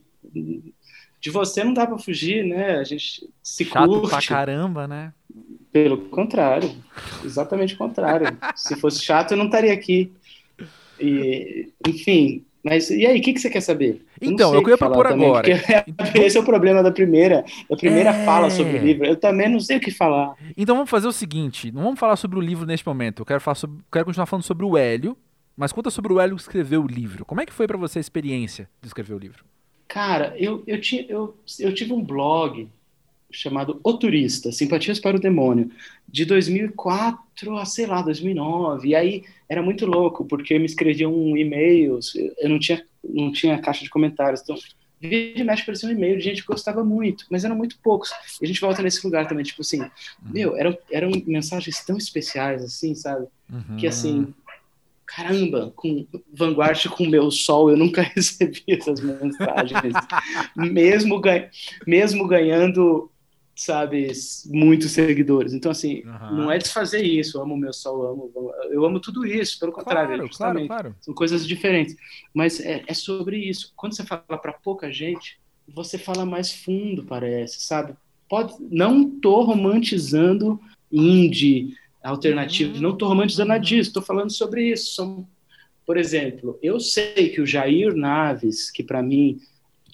de você não dá para fugir, né? A gente se Chato curte. pra caramba, né? Pelo contrário, exatamente o contrário. Se fosse chato, eu não estaria aqui. E, enfim, mas e aí, o que, que você quer saber? Eu então, eu queria propor também, agora. Então... Esse é o problema da primeira, da primeira é... fala sobre o livro. Eu também não sei o que falar. Então vamos fazer o seguinte: não vamos falar sobre o livro neste momento. Eu quero, falar sobre, quero continuar falando sobre o Hélio, mas conta sobre o Hélio que escreveu o livro. Como é que foi para você a experiência de escrever o livro? Cara, eu, eu, tinha, eu, eu tive um blog chamado O Turista, Simpatias para o Demônio, de 2004 a, sei lá, 2009. E aí era muito louco, porque me escreviam um e-mails, eu não tinha, não tinha caixa de comentários, então vídeo mexe parecia um e-mail de gente que gostava muito, mas eram muito poucos. E a gente volta nesse lugar também, tipo assim, uhum. meu, eram, eram mensagens tão especiais, assim, sabe? Uhum. Que assim, caramba, com Vanguard com meu sol, eu nunca recebi essas mensagens. mesmo, ganha, mesmo ganhando, sabe, muitos seguidores. Então, assim, uhum. não é desfazer isso, eu amo meu sol, eu amo, eu amo tudo isso, pelo contrário, claro, justamente. Claro, claro. São coisas diferentes. Mas é, é sobre isso. Quando você fala para pouca gente, você fala mais fundo, parece, sabe? Pode, não tô romantizando indie, alternativo. Uhum. Não estou romantizando nada disso, estou falando sobre isso. São, por exemplo, eu sei que o Jair Naves, que para mim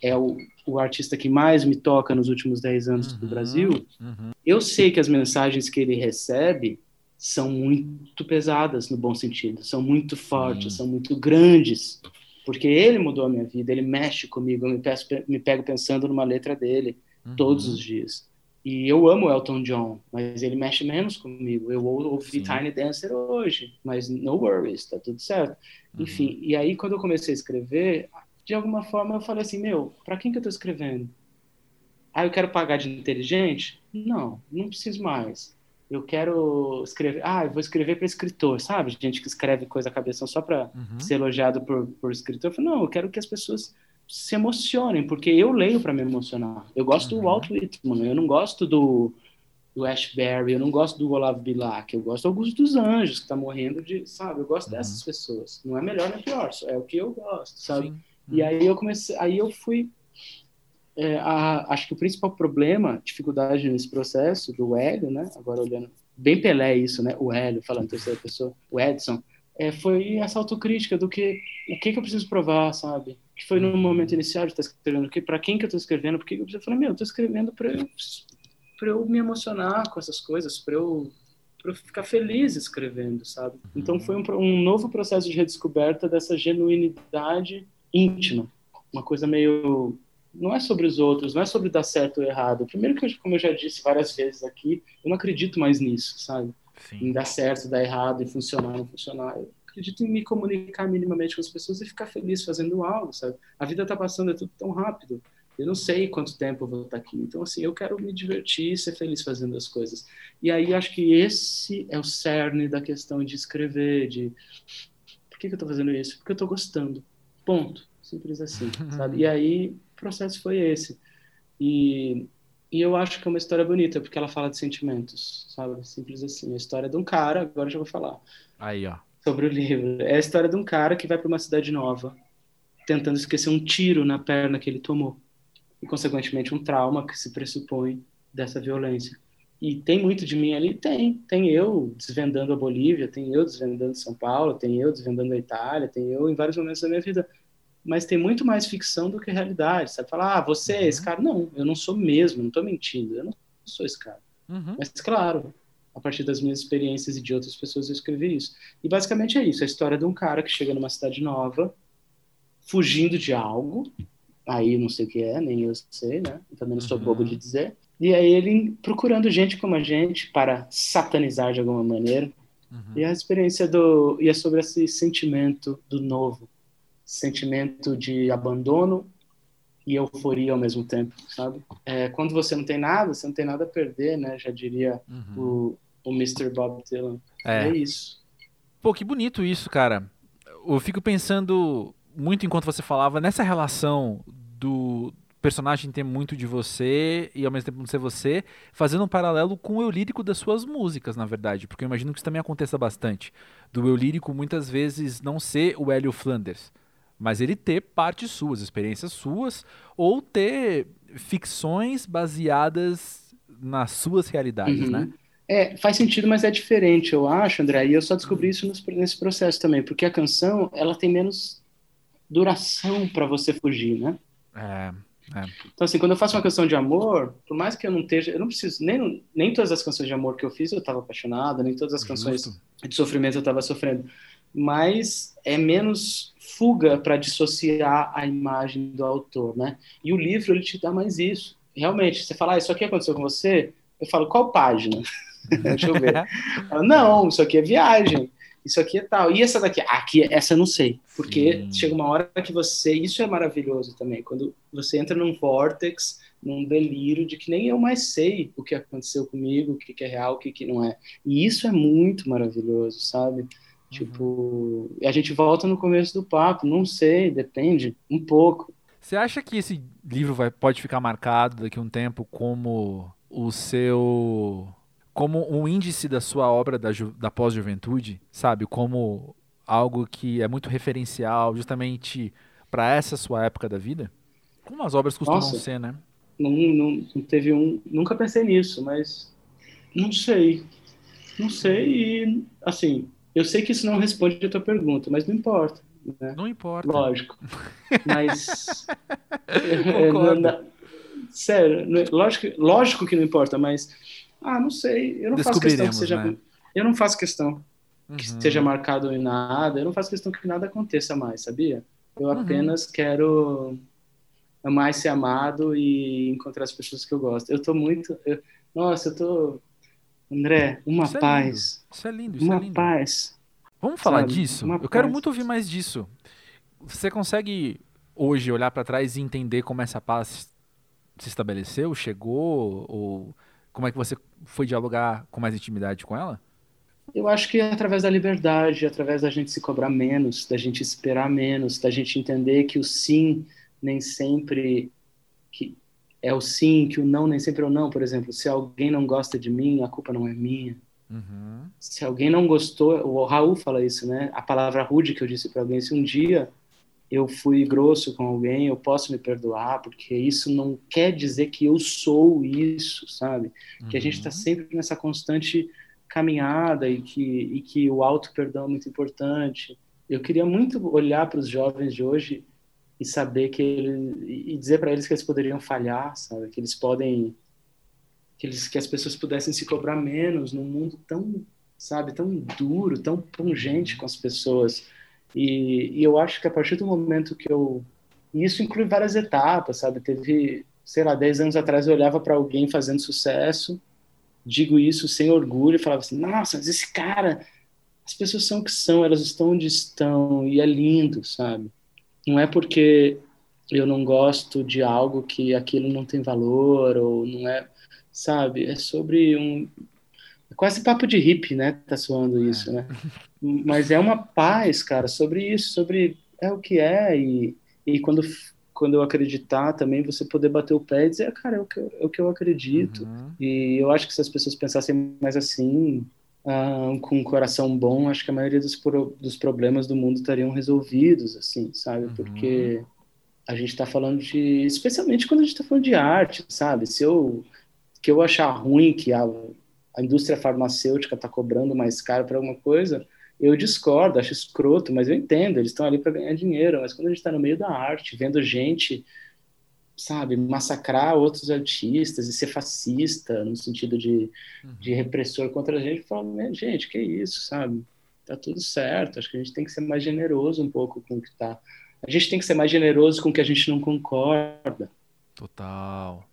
é o, o artista que mais me toca nos últimos 10 anos uhum. do Brasil, uhum. eu sei que as mensagens que ele recebe são muito pesadas, no bom sentido, são muito fortes, são muito grandes, porque ele mudou a minha vida, ele mexe comigo, eu me, peço, me pego pensando numa letra dele todos uhum. os dias. E eu amo Elton John, mas ele mexe menos comigo. Eu ouvi Sim. Tiny Dancer hoje, mas no worries, tá tudo certo. Uhum. Enfim, e aí quando eu comecei a escrever, de alguma forma eu falei assim, meu, para quem que eu tô escrevendo? Ah, eu quero pagar de inteligente? Não, não preciso mais. Eu quero escrever, ah, eu vou escrever para escritor, sabe? Gente que escreve coisa a cabeça só para uhum. ser elogiado por, por escritor. Eu falei, não, eu quero que as pessoas se emocionem, porque eu leio para me emocionar. Eu gosto uhum. do Walt Whitman, eu não gosto do, do Ashbery, eu não gosto do Olavo Bilac, eu gosto do Augusto dos Anjos, que está morrendo de, sabe? Eu gosto uhum. dessas pessoas. Não é melhor nem pior, é o que eu gosto, sabe? Uhum. E aí eu comecei, aí eu fui é, a, acho que o principal problema, dificuldade nesse processo do Hélio, né? Agora olhando bem Pelé isso, né? O Hélio falando terceira pessoa, o Edson, é, foi essa autocrítica do que o que, que eu preciso provar, sabe? Que foi no momento inicial de estar escrevendo, que para quem que eu estou escrevendo, porque eu preciso falar, meu, eu estou escrevendo para eu, eu me emocionar com essas coisas, para eu, eu ficar feliz escrevendo, sabe? Então foi um, um novo processo de redescoberta dessa genuinidade íntima, uma coisa meio não é sobre os outros, não é sobre dar certo ou errado. Primeiro que, como eu já disse várias vezes aqui, eu não acredito mais nisso, sabe? Sim. em dar certo, dar errado, em funcionar, não funcionar. Eu acredito em me comunicar minimamente com as pessoas e ficar feliz fazendo algo, sabe? A vida está passando, é tudo tão rápido. Eu não sei quanto tempo eu vou estar aqui. Então, assim, eu quero me divertir e ser feliz fazendo as coisas. E aí, acho que esse é o cerne da questão de escrever, de... Por que, que eu estou fazendo isso? Porque eu estou gostando. Ponto. Simples assim, sabe? E aí, o processo foi esse. E e eu acho que é uma história bonita, porque ela fala de sentimentos, sabe? Simples assim. A história de um cara, agora já vou falar. Aí, ó. Sobre o livro. É a história de um cara que vai para uma cidade nova, tentando esquecer um tiro na perna que ele tomou. E, consequentemente, um trauma que se pressupõe dessa violência. E tem muito de mim ali? Tem. Tem eu desvendando a Bolívia, tem eu desvendando São Paulo, tem eu desvendando a Itália, tem eu em vários momentos da minha vida mas tem muito mais ficção do que realidade. Sabe? Falar, ah, você é esse uhum. cara. Não, eu não sou mesmo, não estou mentindo, eu não sou esse cara. Uhum. Mas, claro, a partir das minhas experiências e de outras pessoas, eu escrevi isso. E basicamente é isso: a história de um cara que chega numa cidade nova, fugindo de algo, aí não sei o que é, nem eu sei, né? Também não sou uhum. bobo de dizer. E aí ele procurando gente como a gente para satanizar de alguma maneira. Uhum. E a experiência do e é sobre esse sentimento do novo, sentimento de abandono e euforia ao mesmo tempo, sabe? É, quando você não tem nada, você não tem nada a perder, né? Já diria uhum. o, o Mr. Bob Dylan. É. é isso. Pô, que bonito isso, cara. Eu fico pensando muito enquanto você falava nessa relação do personagem ter muito de você e ao mesmo tempo não ser você, fazendo um paralelo com o eu lírico das suas músicas, na verdade, porque eu imagino que isso também aconteça bastante. Do eu lírico muitas vezes não ser o Hélio Flanders, mas ele ter partes suas, experiências suas, ou ter ficções baseadas nas suas realidades, uhum. né? É, faz sentido, mas é diferente, eu acho, André, e eu só descobri isso nesse processo também, porque a canção, ela tem menos duração para você fugir, né? É, é. Então, assim, quando eu faço uma canção de amor, por mais que eu não esteja, eu não preciso, nem, nem todas as canções de amor que eu fiz eu estava apaixonado, nem todas as canções Justo. de sofrimento eu estava sofrendo, mas é menos fuga para dissociar a imagem do autor, né? E o livro, ele te dá mais isso. Realmente, você fala, ah, isso aqui aconteceu com você? Eu falo, qual página? Deixa eu ver. Não, isso aqui é viagem isso aqui é tal. E essa daqui? Aqui, essa eu não sei. Porque Sim. chega uma hora que você. Isso é maravilhoso também. Quando você entra num vortex, num delírio de que nem eu mais sei o que aconteceu comigo, o que, que é real, o que, que não é. E isso é muito maravilhoso, sabe? Uhum. Tipo, a gente volta no começo do papo, não sei, depende, um pouco. Você acha que esse livro vai, pode ficar marcado daqui a um tempo como o seu como um índice da sua obra da, da pós-juventude, sabe? Como algo que é muito referencial justamente para essa sua época da vida? Como as obras costumam Nossa, ser, né? Não, não, não, teve um. Nunca pensei nisso, mas não sei. Não sei e, assim, eu sei que isso não responde a tua pergunta, mas não importa. Né? Não importa. Lógico. Mas. é, não, sério, lógico, lógico que não importa, mas ah, não sei. Eu não faço questão que seja. Né? Eu não faço questão que uhum. seja marcado em nada. Eu não faço questão que nada aconteça mais, sabia? Eu uhum. apenas quero amar e ser amado e encontrar as pessoas que eu gosto. Eu tô muito. Eu... Nossa, eu tô. André, uma isso paz. É isso é lindo, isso uma é lindo. paz. Vamos falar sabe? disso? Uma eu paz. quero muito ouvir mais disso. Você consegue hoje olhar para trás e entender como essa paz se estabeleceu, chegou ou como é que você foi dialogar com mais intimidade com ela? Eu acho que é através da liberdade, através da gente se cobrar menos, da gente esperar menos, da gente entender que o sim nem sempre que é o sim, que o não nem sempre é o não. Por exemplo, se alguém não gosta de mim, a culpa não é minha. Uhum. Se alguém não gostou, o Raul fala isso, né? A palavra rude que eu disse para alguém, se um dia eu fui grosso com alguém, eu posso me perdoar, porque isso não quer dizer que eu sou isso, sabe? Uhum. Que a gente está uhum. sempre nessa constante caminhada e que, e que o auto-perdão é muito importante. Eu queria muito olhar para os jovens de hoje e saber que ele, e dizer para eles que eles poderiam falhar, sabe? Que eles podem que eles que as pessoas pudessem se cobrar menos num mundo tão, sabe, tão duro, tão pungente com as pessoas e, e, eu acho que a partir do momento que eu. E isso inclui várias etapas, sabe? Teve, sei lá, 10 anos atrás eu olhava para alguém fazendo sucesso, digo isso sem orgulho, falava assim: nossa, mas esse cara. As pessoas são o que são, elas estão onde estão, e é lindo, sabe? Não é porque eu não gosto de algo que aquilo não tem valor, ou não é. Sabe? É sobre um. É quase papo de hippie, né? Tá soando isso, né? mas é uma paz, cara, sobre isso, sobre é o que é e, e quando quando eu acreditar também você poder bater o pé e dizer, cara, é o que eu, é o que eu acredito. Uhum. E eu acho que se as pessoas pensassem mais assim, uh, com um coração bom, acho que a maioria dos, pro, dos problemas do mundo estariam resolvidos, assim, sabe? Uhum. Porque a gente está falando de, especialmente quando a gente está falando de arte, sabe? Se eu que eu achar ruim que a, a indústria farmacêutica está cobrando mais caro para alguma coisa, eu discordo, acho escroto, mas eu entendo, eles estão ali para ganhar dinheiro. Mas quando a gente está no meio da arte, vendo gente, sabe, massacrar outros artistas e ser fascista, no sentido de, uhum. de repressor contra a gente, falo, gente, que isso, sabe? Tá tudo certo, acho que a gente tem que ser mais generoso um pouco com o que tá. A gente tem que ser mais generoso com o que a gente não concorda. Total.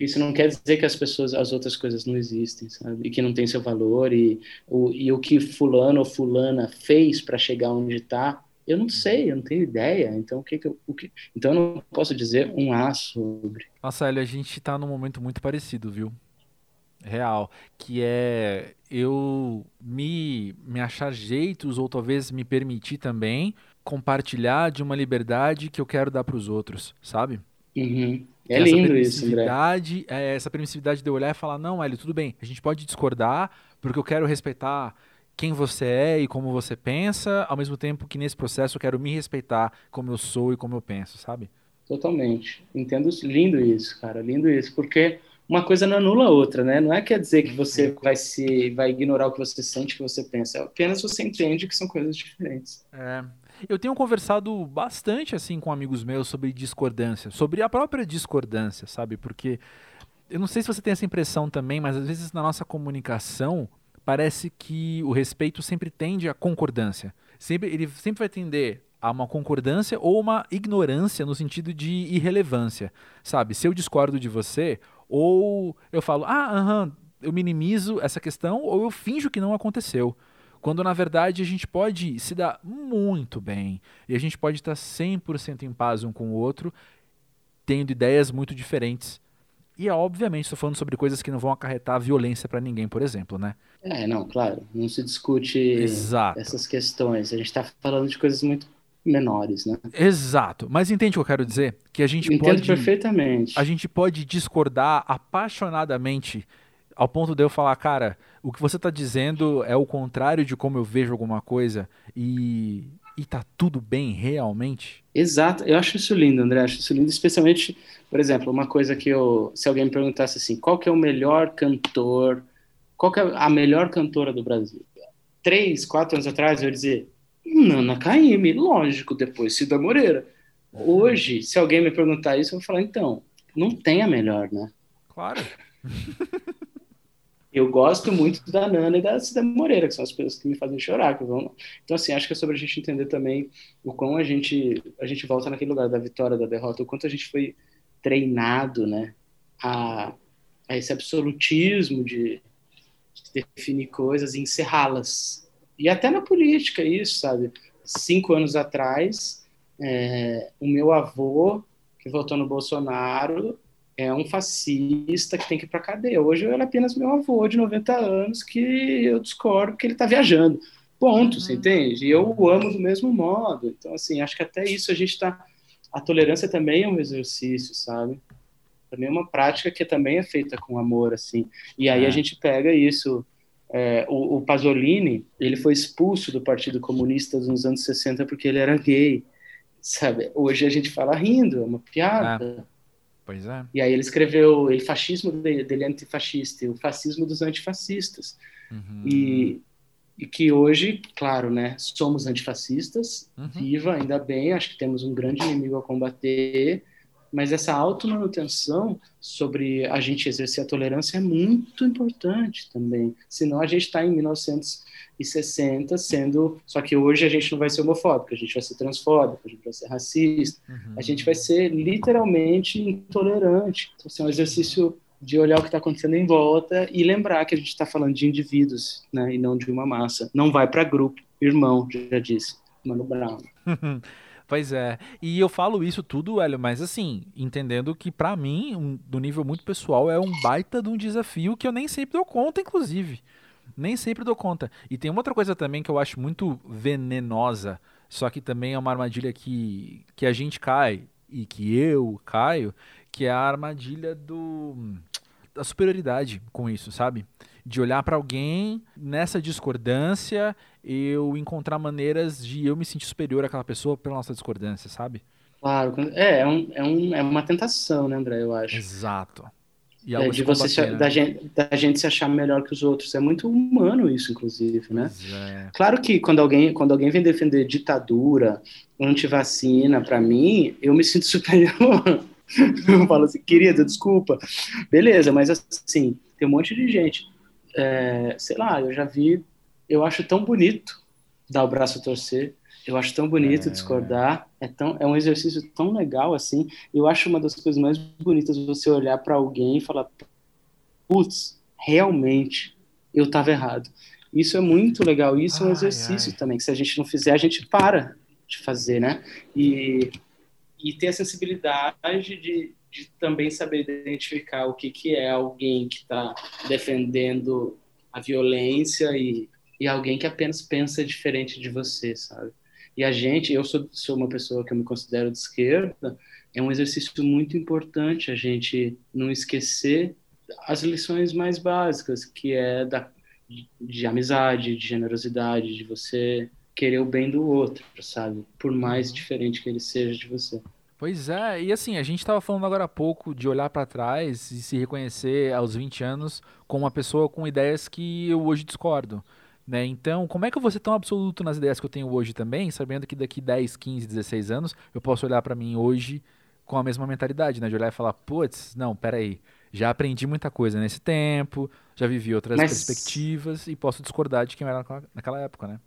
Isso não quer dizer que as pessoas, as outras coisas não existem, sabe? E que não tem seu valor e o, e o que fulano ou fulana fez para chegar onde está, eu não sei, eu não tenho ideia. Então o que, que, eu, o que então eu não posso dizer um A sobre. Nossa, Hélio, a gente está num momento muito parecido, viu? Real, que é eu me, me achar jeitos ou talvez me permitir também compartilhar de uma liberdade que eu quero dar para os outros, sabe? Uhum. É lindo isso, André. É, essa permissividade de eu olhar e falar, não, Hélio, tudo bem, a gente pode discordar, porque eu quero respeitar quem você é e como você pensa, ao mesmo tempo que nesse processo eu quero me respeitar como eu sou e como eu penso, sabe? Totalmente. Entendo lindo isso, cara, lindo isso, porque uma coisa não anula a outra, né? Não é quer dizer que você vai se vai ignorar o que você sente, o que você pensa. É apenas você entende que são coisas diferentes. É. Eu tenho conversado bastante assim com amigos meus sobre discordância, sobre a própria discordância, sabe? Porque eu não sei se você tem essa impressão também, mas às vezes na nossa comunicação parece que o respeito sempre tende à concordância. Sempre, ele sempre vai tender a uma concordância ou uma ignorância no sentido de irrelevância, sabe? Se eu discordo de você, ou eu falo, ah, aham, eu minimizo essa questão, ou eu finjo que não aconteceu. Quando na verdade a gente pode se dar muito bem e a gente pode estar 100% em paz um com o outro, tendo ideias muito diferentes. E obviamente estou falando sobre coisas que não vão acarretar violência para ninguém, por exemplo, né? É, não, claro, não se discute Exato. essas questões. A gente está falando de coisas muito menores, né? Exato. Mas entende o que eu quero dizer? Que a gente Entendo pode perfeitamente. A gente pode discordar apaixonadamente ao ponto de eu falar, cara, o que você está dizendo é o contrário de como eu vejo alguma coisa e e tá tudo bem realmente? Exato. Eu acho isso lindo, André. Acho isso lindo, especialmente, por exemplo, uma coisa que eu, se alguém me perguntasse assim, qual que é o melhor cantor, qual que é a melhor cantora do Brasil? Três, quatro anos atrás eu ia dizer Nana Caymmi, lógico, depois Cida Moreira. Hoje, se alguém me perguntar isso, eu vou falar, então, não tem a melhor, né? Claro. eu gosto muito da Nana e da Cida Moreira, que são as pessoas que me fazem chorar. Que vão... Então, assim, acho que é sobre a gente entender também o quão a gente, a gente volta naquele lugar da vitória, da derrota, o quanto a gente foi treinado, né, a, a esse absolutismo de, de definir coisas e encerrá-las e até na política, isso, sabe? Cinco anos atrás, é, o meu avô, que votou no Bolsonaro, é um fascista que tem que ir para cadeia. Hoje ele é apenas meu avô de 90 anos que eu discordo que ele está viajando. Ponto, uhum. você entende? E eu o amo do mesmo modo. Então, assim, acho que até isso a gente está. A tolerância também é um exercício, sabe? Também é uma prática que também é feita com amor, assim. E aí é. a gente pega isso é, o, o, Pasolini, ele foi expulso do Partido Comunista nos anos 60 porque ele era gay, sabe? Hoje a gente fala rindo, é uma piada. É. Pois é. E aí ele escreveu o fascismo dele, dele antifascista, o fascismo dos antifascistas. Uhum. E, e que hoje, claro, né, somos antifascistas, uhum. viva, ainda bem, acho que temos um grande inimigo a combater, mas essa automanutenção sobre a gente exercer a tolerância é muito importante também. Senão a gente está em 1960 sendo. Só que hoje a gente não vai ser homofóbico, a gente vai ser transfóbico, a gente vai ser racista, uhum. a gente vai ser literalmente intolerante. Então, assim, é um exercício de olhar o que está acontecendo em volta e lembrar que a gente está falando de indivíduos, né, e não de uma massa. Não vai para grupo, irmão, já disse Mano Brown. Pois é. E eu falo isso tudo, Hélio, mas assim, entendendo que para mim, um, do nível muito pessoal, é um baita de um desafio que eu nem sempre dou conta, inclusive. Nem sempre dou conta. E tem uma outra coisa também que eu acho muito venenosa, só que também é uma armadilha que, que a gente cai, e que eu caio, que é a armadilha do da superioridade com isso, sabe? De olhar para alguém nessa discordância eu encontrar maneiras de eu me sentir superior àquela pessoa pela nossa discordância, sabe? Claro, é, é, um, é, um, é uma tentação, né, André, eu acho. Exato. E é, de você se, né? da, gente, da gente se achar melhor que os outros. É muito humano isso, inclusive, né? É. Claro que quando alguém, quando alguém vem defender ditadura, antivacina, para mim, eu me sinto superior. eu falo assim, querida, desculpa. Beleza, mas assim, tem um monte de gente. É, sei lá, eu já vi eu acho tão bonito dar o braço a torcer. Eu acho tão bonito é... discordar, é, tão, é um exercício tão legal assim. Eu acho uma das coisas mais bonitas você olhar para alguém e falar: putz, realmente eu estava errado. Isso é muito legal. Isso ai, é um exercício ai. também, que se a gente não fizer, a gente para de fazer, né? E, e ter a sensibilidade de, de também saber identificar o que, que é alguém que está defendendo a violência e, e alguém que apenas pensa diferente de você, sabe? E a gente, eu sou, sou uma pessoa que eu me considero de esquerda, é um exercício muito importante a gente não esquecer as lições mais básicas, que é da, de, de amizade, de generosidade, de você querer o bem do outro, sabe? Por mais uhum. diferente que ele seja de você. Pois é, e assim, a gente estava falando agora há pouco de olhar para trás e se reconhecer aos 20 anos como uma pessoa com ideias que eu hoje discordo. Né? Então, como é que eu vou ser tão absoluto nas ideias que eu tenho hoje também, sabendo que daqui 10, 15, 16 anos eu posso olhar para mim hoje com a mesma mentalidade, né? De olhar e falar, putz, não, peraí, já aprendi muita coisa nesse tempo, já vivi outras Mas... perspectivas e posso discordar de quem era naquela época, né?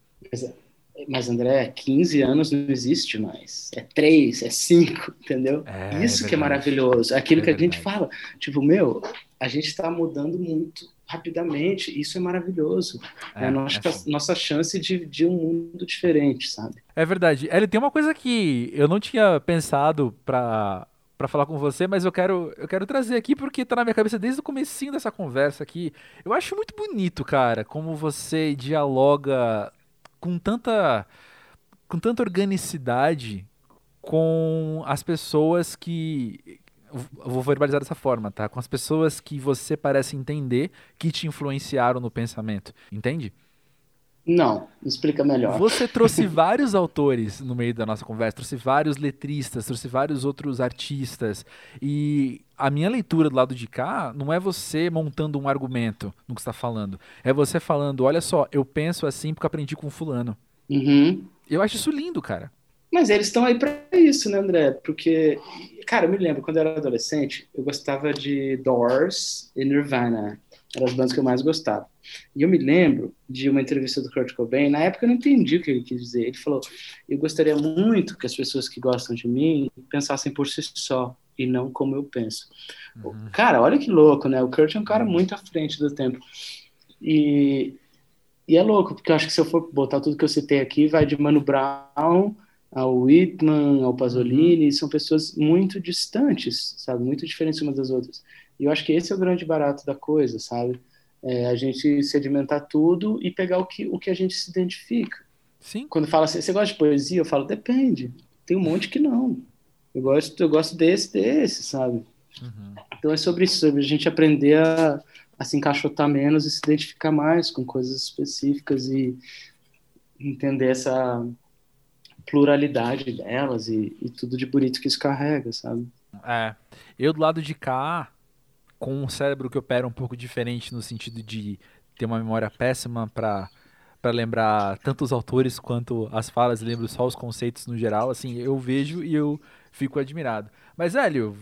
Mas, André, 15 anos não existe mais. É 3, é 5, entendeu? É, Isso é que é maravilhoso. Aquilo é que a gente fala. Tipo, meu, a gente está mudando muito rapidamente. Isso é maravilhoso. É, é a nossa, é nossa chance de, de um mundo diferente, sabe? É verdade. Ele tem uma coisa que eu não tinha pensado para para falar com você, mas eu quero eu quero trazer aqui porque tá na minha cabeça desde o comecinho dessa conversa aqui. Eu acho muito bonito, cara, como você dialoga com tanta com tanta organicidade com as pessoas que vou verbalizar dessa forma, tá? Com as pessoas que você parece entender que te influenciaram no pensamento, entende? Não, explica melhor. Você trouxe vários autores no meio da nossa conversa, trouxe vários letristas, trouxe vários outros artistas. E a minha leitura do lado de cá não é você montando um argumento no que está falando. É você falando, olha só, eu penso assim porque aprendi com fulano. Uhum. Eu acho isso lindo, cara. Mas eles estão aí para isso, né, André? Porque, cara, eu me lembro, quando eu era adolescente, eu gostava de Doors e Nirvana. Eram as bandas que eu mais gostava. E eu me lembro de uma entrevista do Kurt Cobain, na época eu não entendi o que ele quis dizer. Ele falou: Eu gostaria muito que as pessoas que gostam de mim pensassem por si só e não como eu penso. Uhum. Cara, olha que louco, né? O Kurt é um cara muito à frente do tempo. E, e é louco, porque eu acho que se eu for botar tudo que eu citei aqui, vai de Mano Brown ao Whitman, ao Pasolini, são pessoas muito distantes, sabe? Muito diferentes umas das outras. E eu acho que esse é o grande barato da coisa, sabe? É a gente sedimentar tudo e pegar o que, o que a gente se identifica. Sim. Quando fala assim, você gosta de poesia? Eu falo, depende. Tem um monte que não. Eu gosto, eu gosto desse, desse, sabe? Uhum. Então é sobre isso, sobre a gente aprender a, a se encaixotar menos e se identificar mais com coisas específicas e entender essa pluralidade delas e, e, tudo de bonito que isso carrega, sabe? É. Eu do lado de cá, com um cérebro que opera um pouco diferente no sentido de ter uma memória péssima para para lembrar tanto os autores quanto as falas, lembro só os conceitos no geral, assim, eu vejo e eu fico admirado. Mas, Hélio,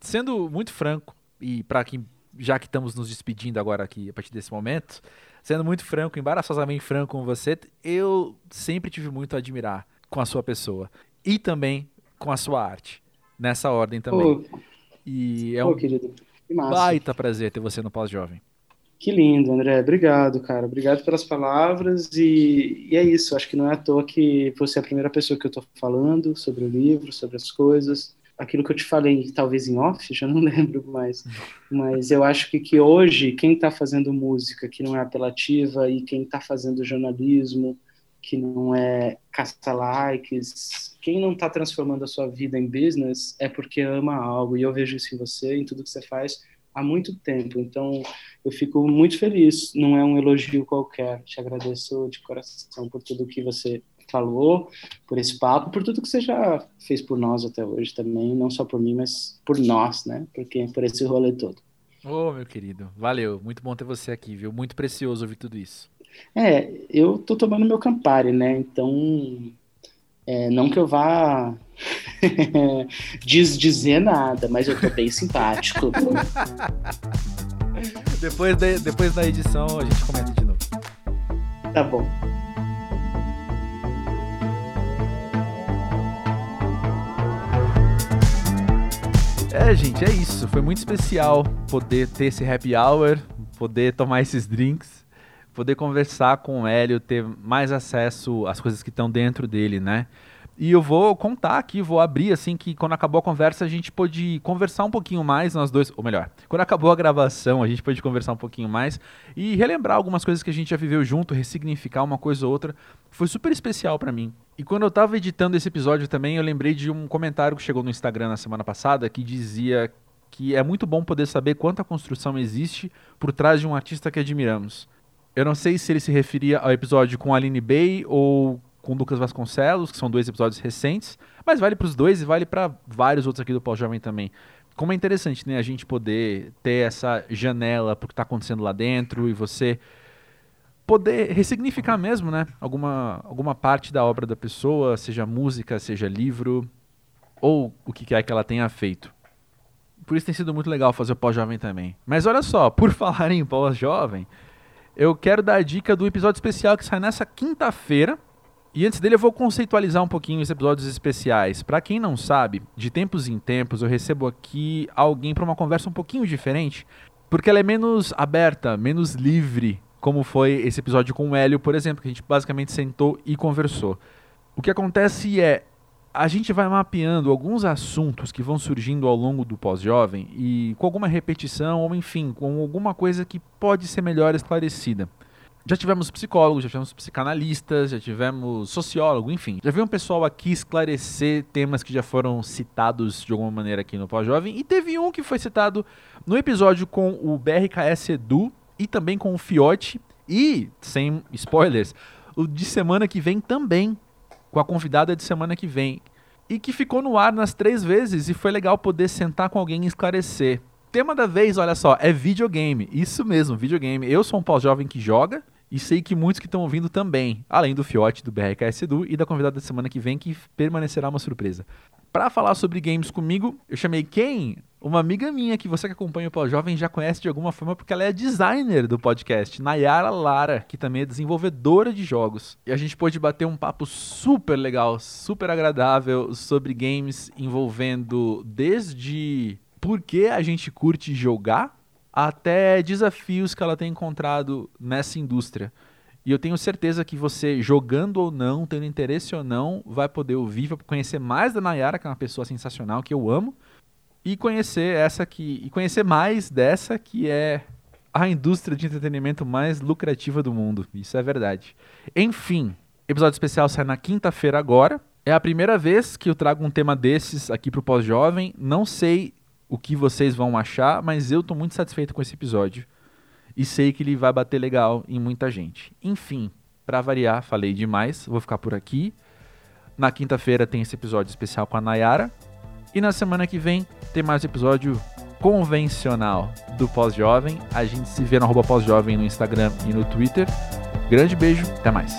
sendo muito franco, e para quem já que estamos nos despedindo agora aqui a partir desse momento, sendo muito franco, embaraçosamente franco com você, eu sempre tive muito a admirar com a sua pessoa e também com a sua arte. Nessa ordem também. Pô, e é um querido, baita prazer ter você no Pós-Jovem. Que lindo, André. Obrigado, cara. Obrigado pelas palavras. E, e, é isso. Acho que não é à toa que você é a primeira pessoa que eu estou falando sobre o livro, sobre as coisas. Aquilo que eu te falei, talvez em off, já não lembro mais. Mas eu acho que, que hoje, quem está fazendo música que não é apelativa e quem está fazendo jornalismo que não é caça-likes. Quem não está transformando a sua vida em business é porque ama algo. E eu vejo isso em você, em tudo que você faz, há muito tempo. Então, eu fico muito feliz. Não é um elogio qualquer. Te agradeço de coração por tudo que você falou, por esse papo, por tudo que você já fez por nós até hoje também. Não só por mim, mas por nós, né? Porque por esse rolê todo. Ô, oh, meu querido, valeu. Muito bom ter você aqui, viu? Muito precioso ouvir tudo isso. É, eu tô tomando meu Campari, né? Então, é, não que eu vá diz dizer nada, mas eu tô bem simpático. depois, de, depois da edição a gente comenta de novo. Tá bom. É, gente, é isso. Foi muito especial poder ter esse happy hour, poder tomar esses drinks poder conversar com o Hélio, ter mais acesso às coisas que estão dentro dele, né? E eu vou contar aqui, vou abrir assim que quando acabou a conversa a gente pôde conversar um pouquinho mais, nós dois, ou melhor, quando acabou a gravação a gente pôde conversar um pouquinho mais e relembrar algumas coisas que a gente já viveu junto, ressignificar uma coisa ou outra. Foi super especial para mim. E quando eu tava editando esse episódio também, eu lembrei de um comentário que chegou no Instagram na semana passada que dizia que é muito bom poder saber quanta construção existe por trás de um artista que admiramos. Eu não sei se ele se referia ao episódio com a Aline Bay ou com Lucas Vasconcelos, que são dois episódios recentes, mas vale para os dois e vale para vários outros aqui do Pós-Jovem também. Como é interessante, né, a gente poder ter essa janela para o que está acontecendo lá dentro e você poder ressignificar mesmo, né, alguma, alguma parte da obra da pessoa, seja música, seja livro, ou o que quer que ela tenha feito. Por isso tem sido muito legal fazer o pós-jovem também. Mas olha só, por falar em pós-jovem, eu quero dar a dica do episódio especial que sai nessa quinta-feira, e antes dele eu vou conceitualizar um pouquinho os episódios especiais. Para quem não sabe, de tempos em tempos eu recebo aqui alguém para uma conversa um pouquinho diferente, porque ela é menos aberta, menos livre, como foi esse episódio com o Hélio, por exemplo, que a gente basicamente sentou e conversou. O que acontece é a gente vai mapeando alguns assuntos que vão surgindo ao longo do pós-jovem e com alguma repetição ou enfim, com alguma coisa que pode ser melhor esclarecida. Já tivemos psicólogos, já tivemos psicanalistas, já tivemos sociólogo, enfim. Já veio um pessoal aqui esclarecer temas que já foram citados de alguma maneira aqui no Pós-Jovem. E teve um que foi citado no episódio com o BRKS Edu e também com o Fiote. E, sem spoilers, o de semana que vem também, com a convidada de semana que vem. E que ficou no ar nas três vezes e foi legal poder sentar com alguém e esclarecer. Tema da vez, olha só, é videogame. Isso mesmo, videogame. Eu sou um pós-jovem que joga, e sei que muitos que estão ouvindo também, além do Fiote, do BRKS Edu e da convidada da semana que vem, que permanecerá uma surpresa. Para falar sobre games comigo, eu chamei quem? Uma amiga minha que você que acompanha o Pós-Jovem já conhece de alguma forma porque ela é designer do podcast, Nayara Lara, que também é desenvolvedora de jogos. E a gente pôde bater um papo super legal, super agradável sobre games envolvendo desde por que a gente curte jogar até desafios que ela tem encontrado nessa indústria. E eu tenho certeza que você, jogando ou não, tendo interesse ou não, vai poder ouvir, vai conhecer mais da Nayara, que é uma pessoa sensacional, que eu amo, e conhecer essa que. E conhecer mais dessa que é a indústria de entretenimento mais lucrativa do mundo. Isso é verdade. Enfim, episódio especial sai na quinta-feira agora. É a primeira vez que eu trago um tema desses aqui pro pós-jovem. Não sei o que vocês vão achar, mas eu tô muito satisfeito com esse episódio e sei que ele vai bater legal em muita gente. Enfim, para variar, falei demais, vou ficar por aqui. Na quinta-feira tem esse episódio especial com a Nayara e na semana que vem tem mais episódio convencional do Pós-Jovem. A gente se vê no Pós-Jovem no Instagram e no Twitter. Grande beijo, até mais.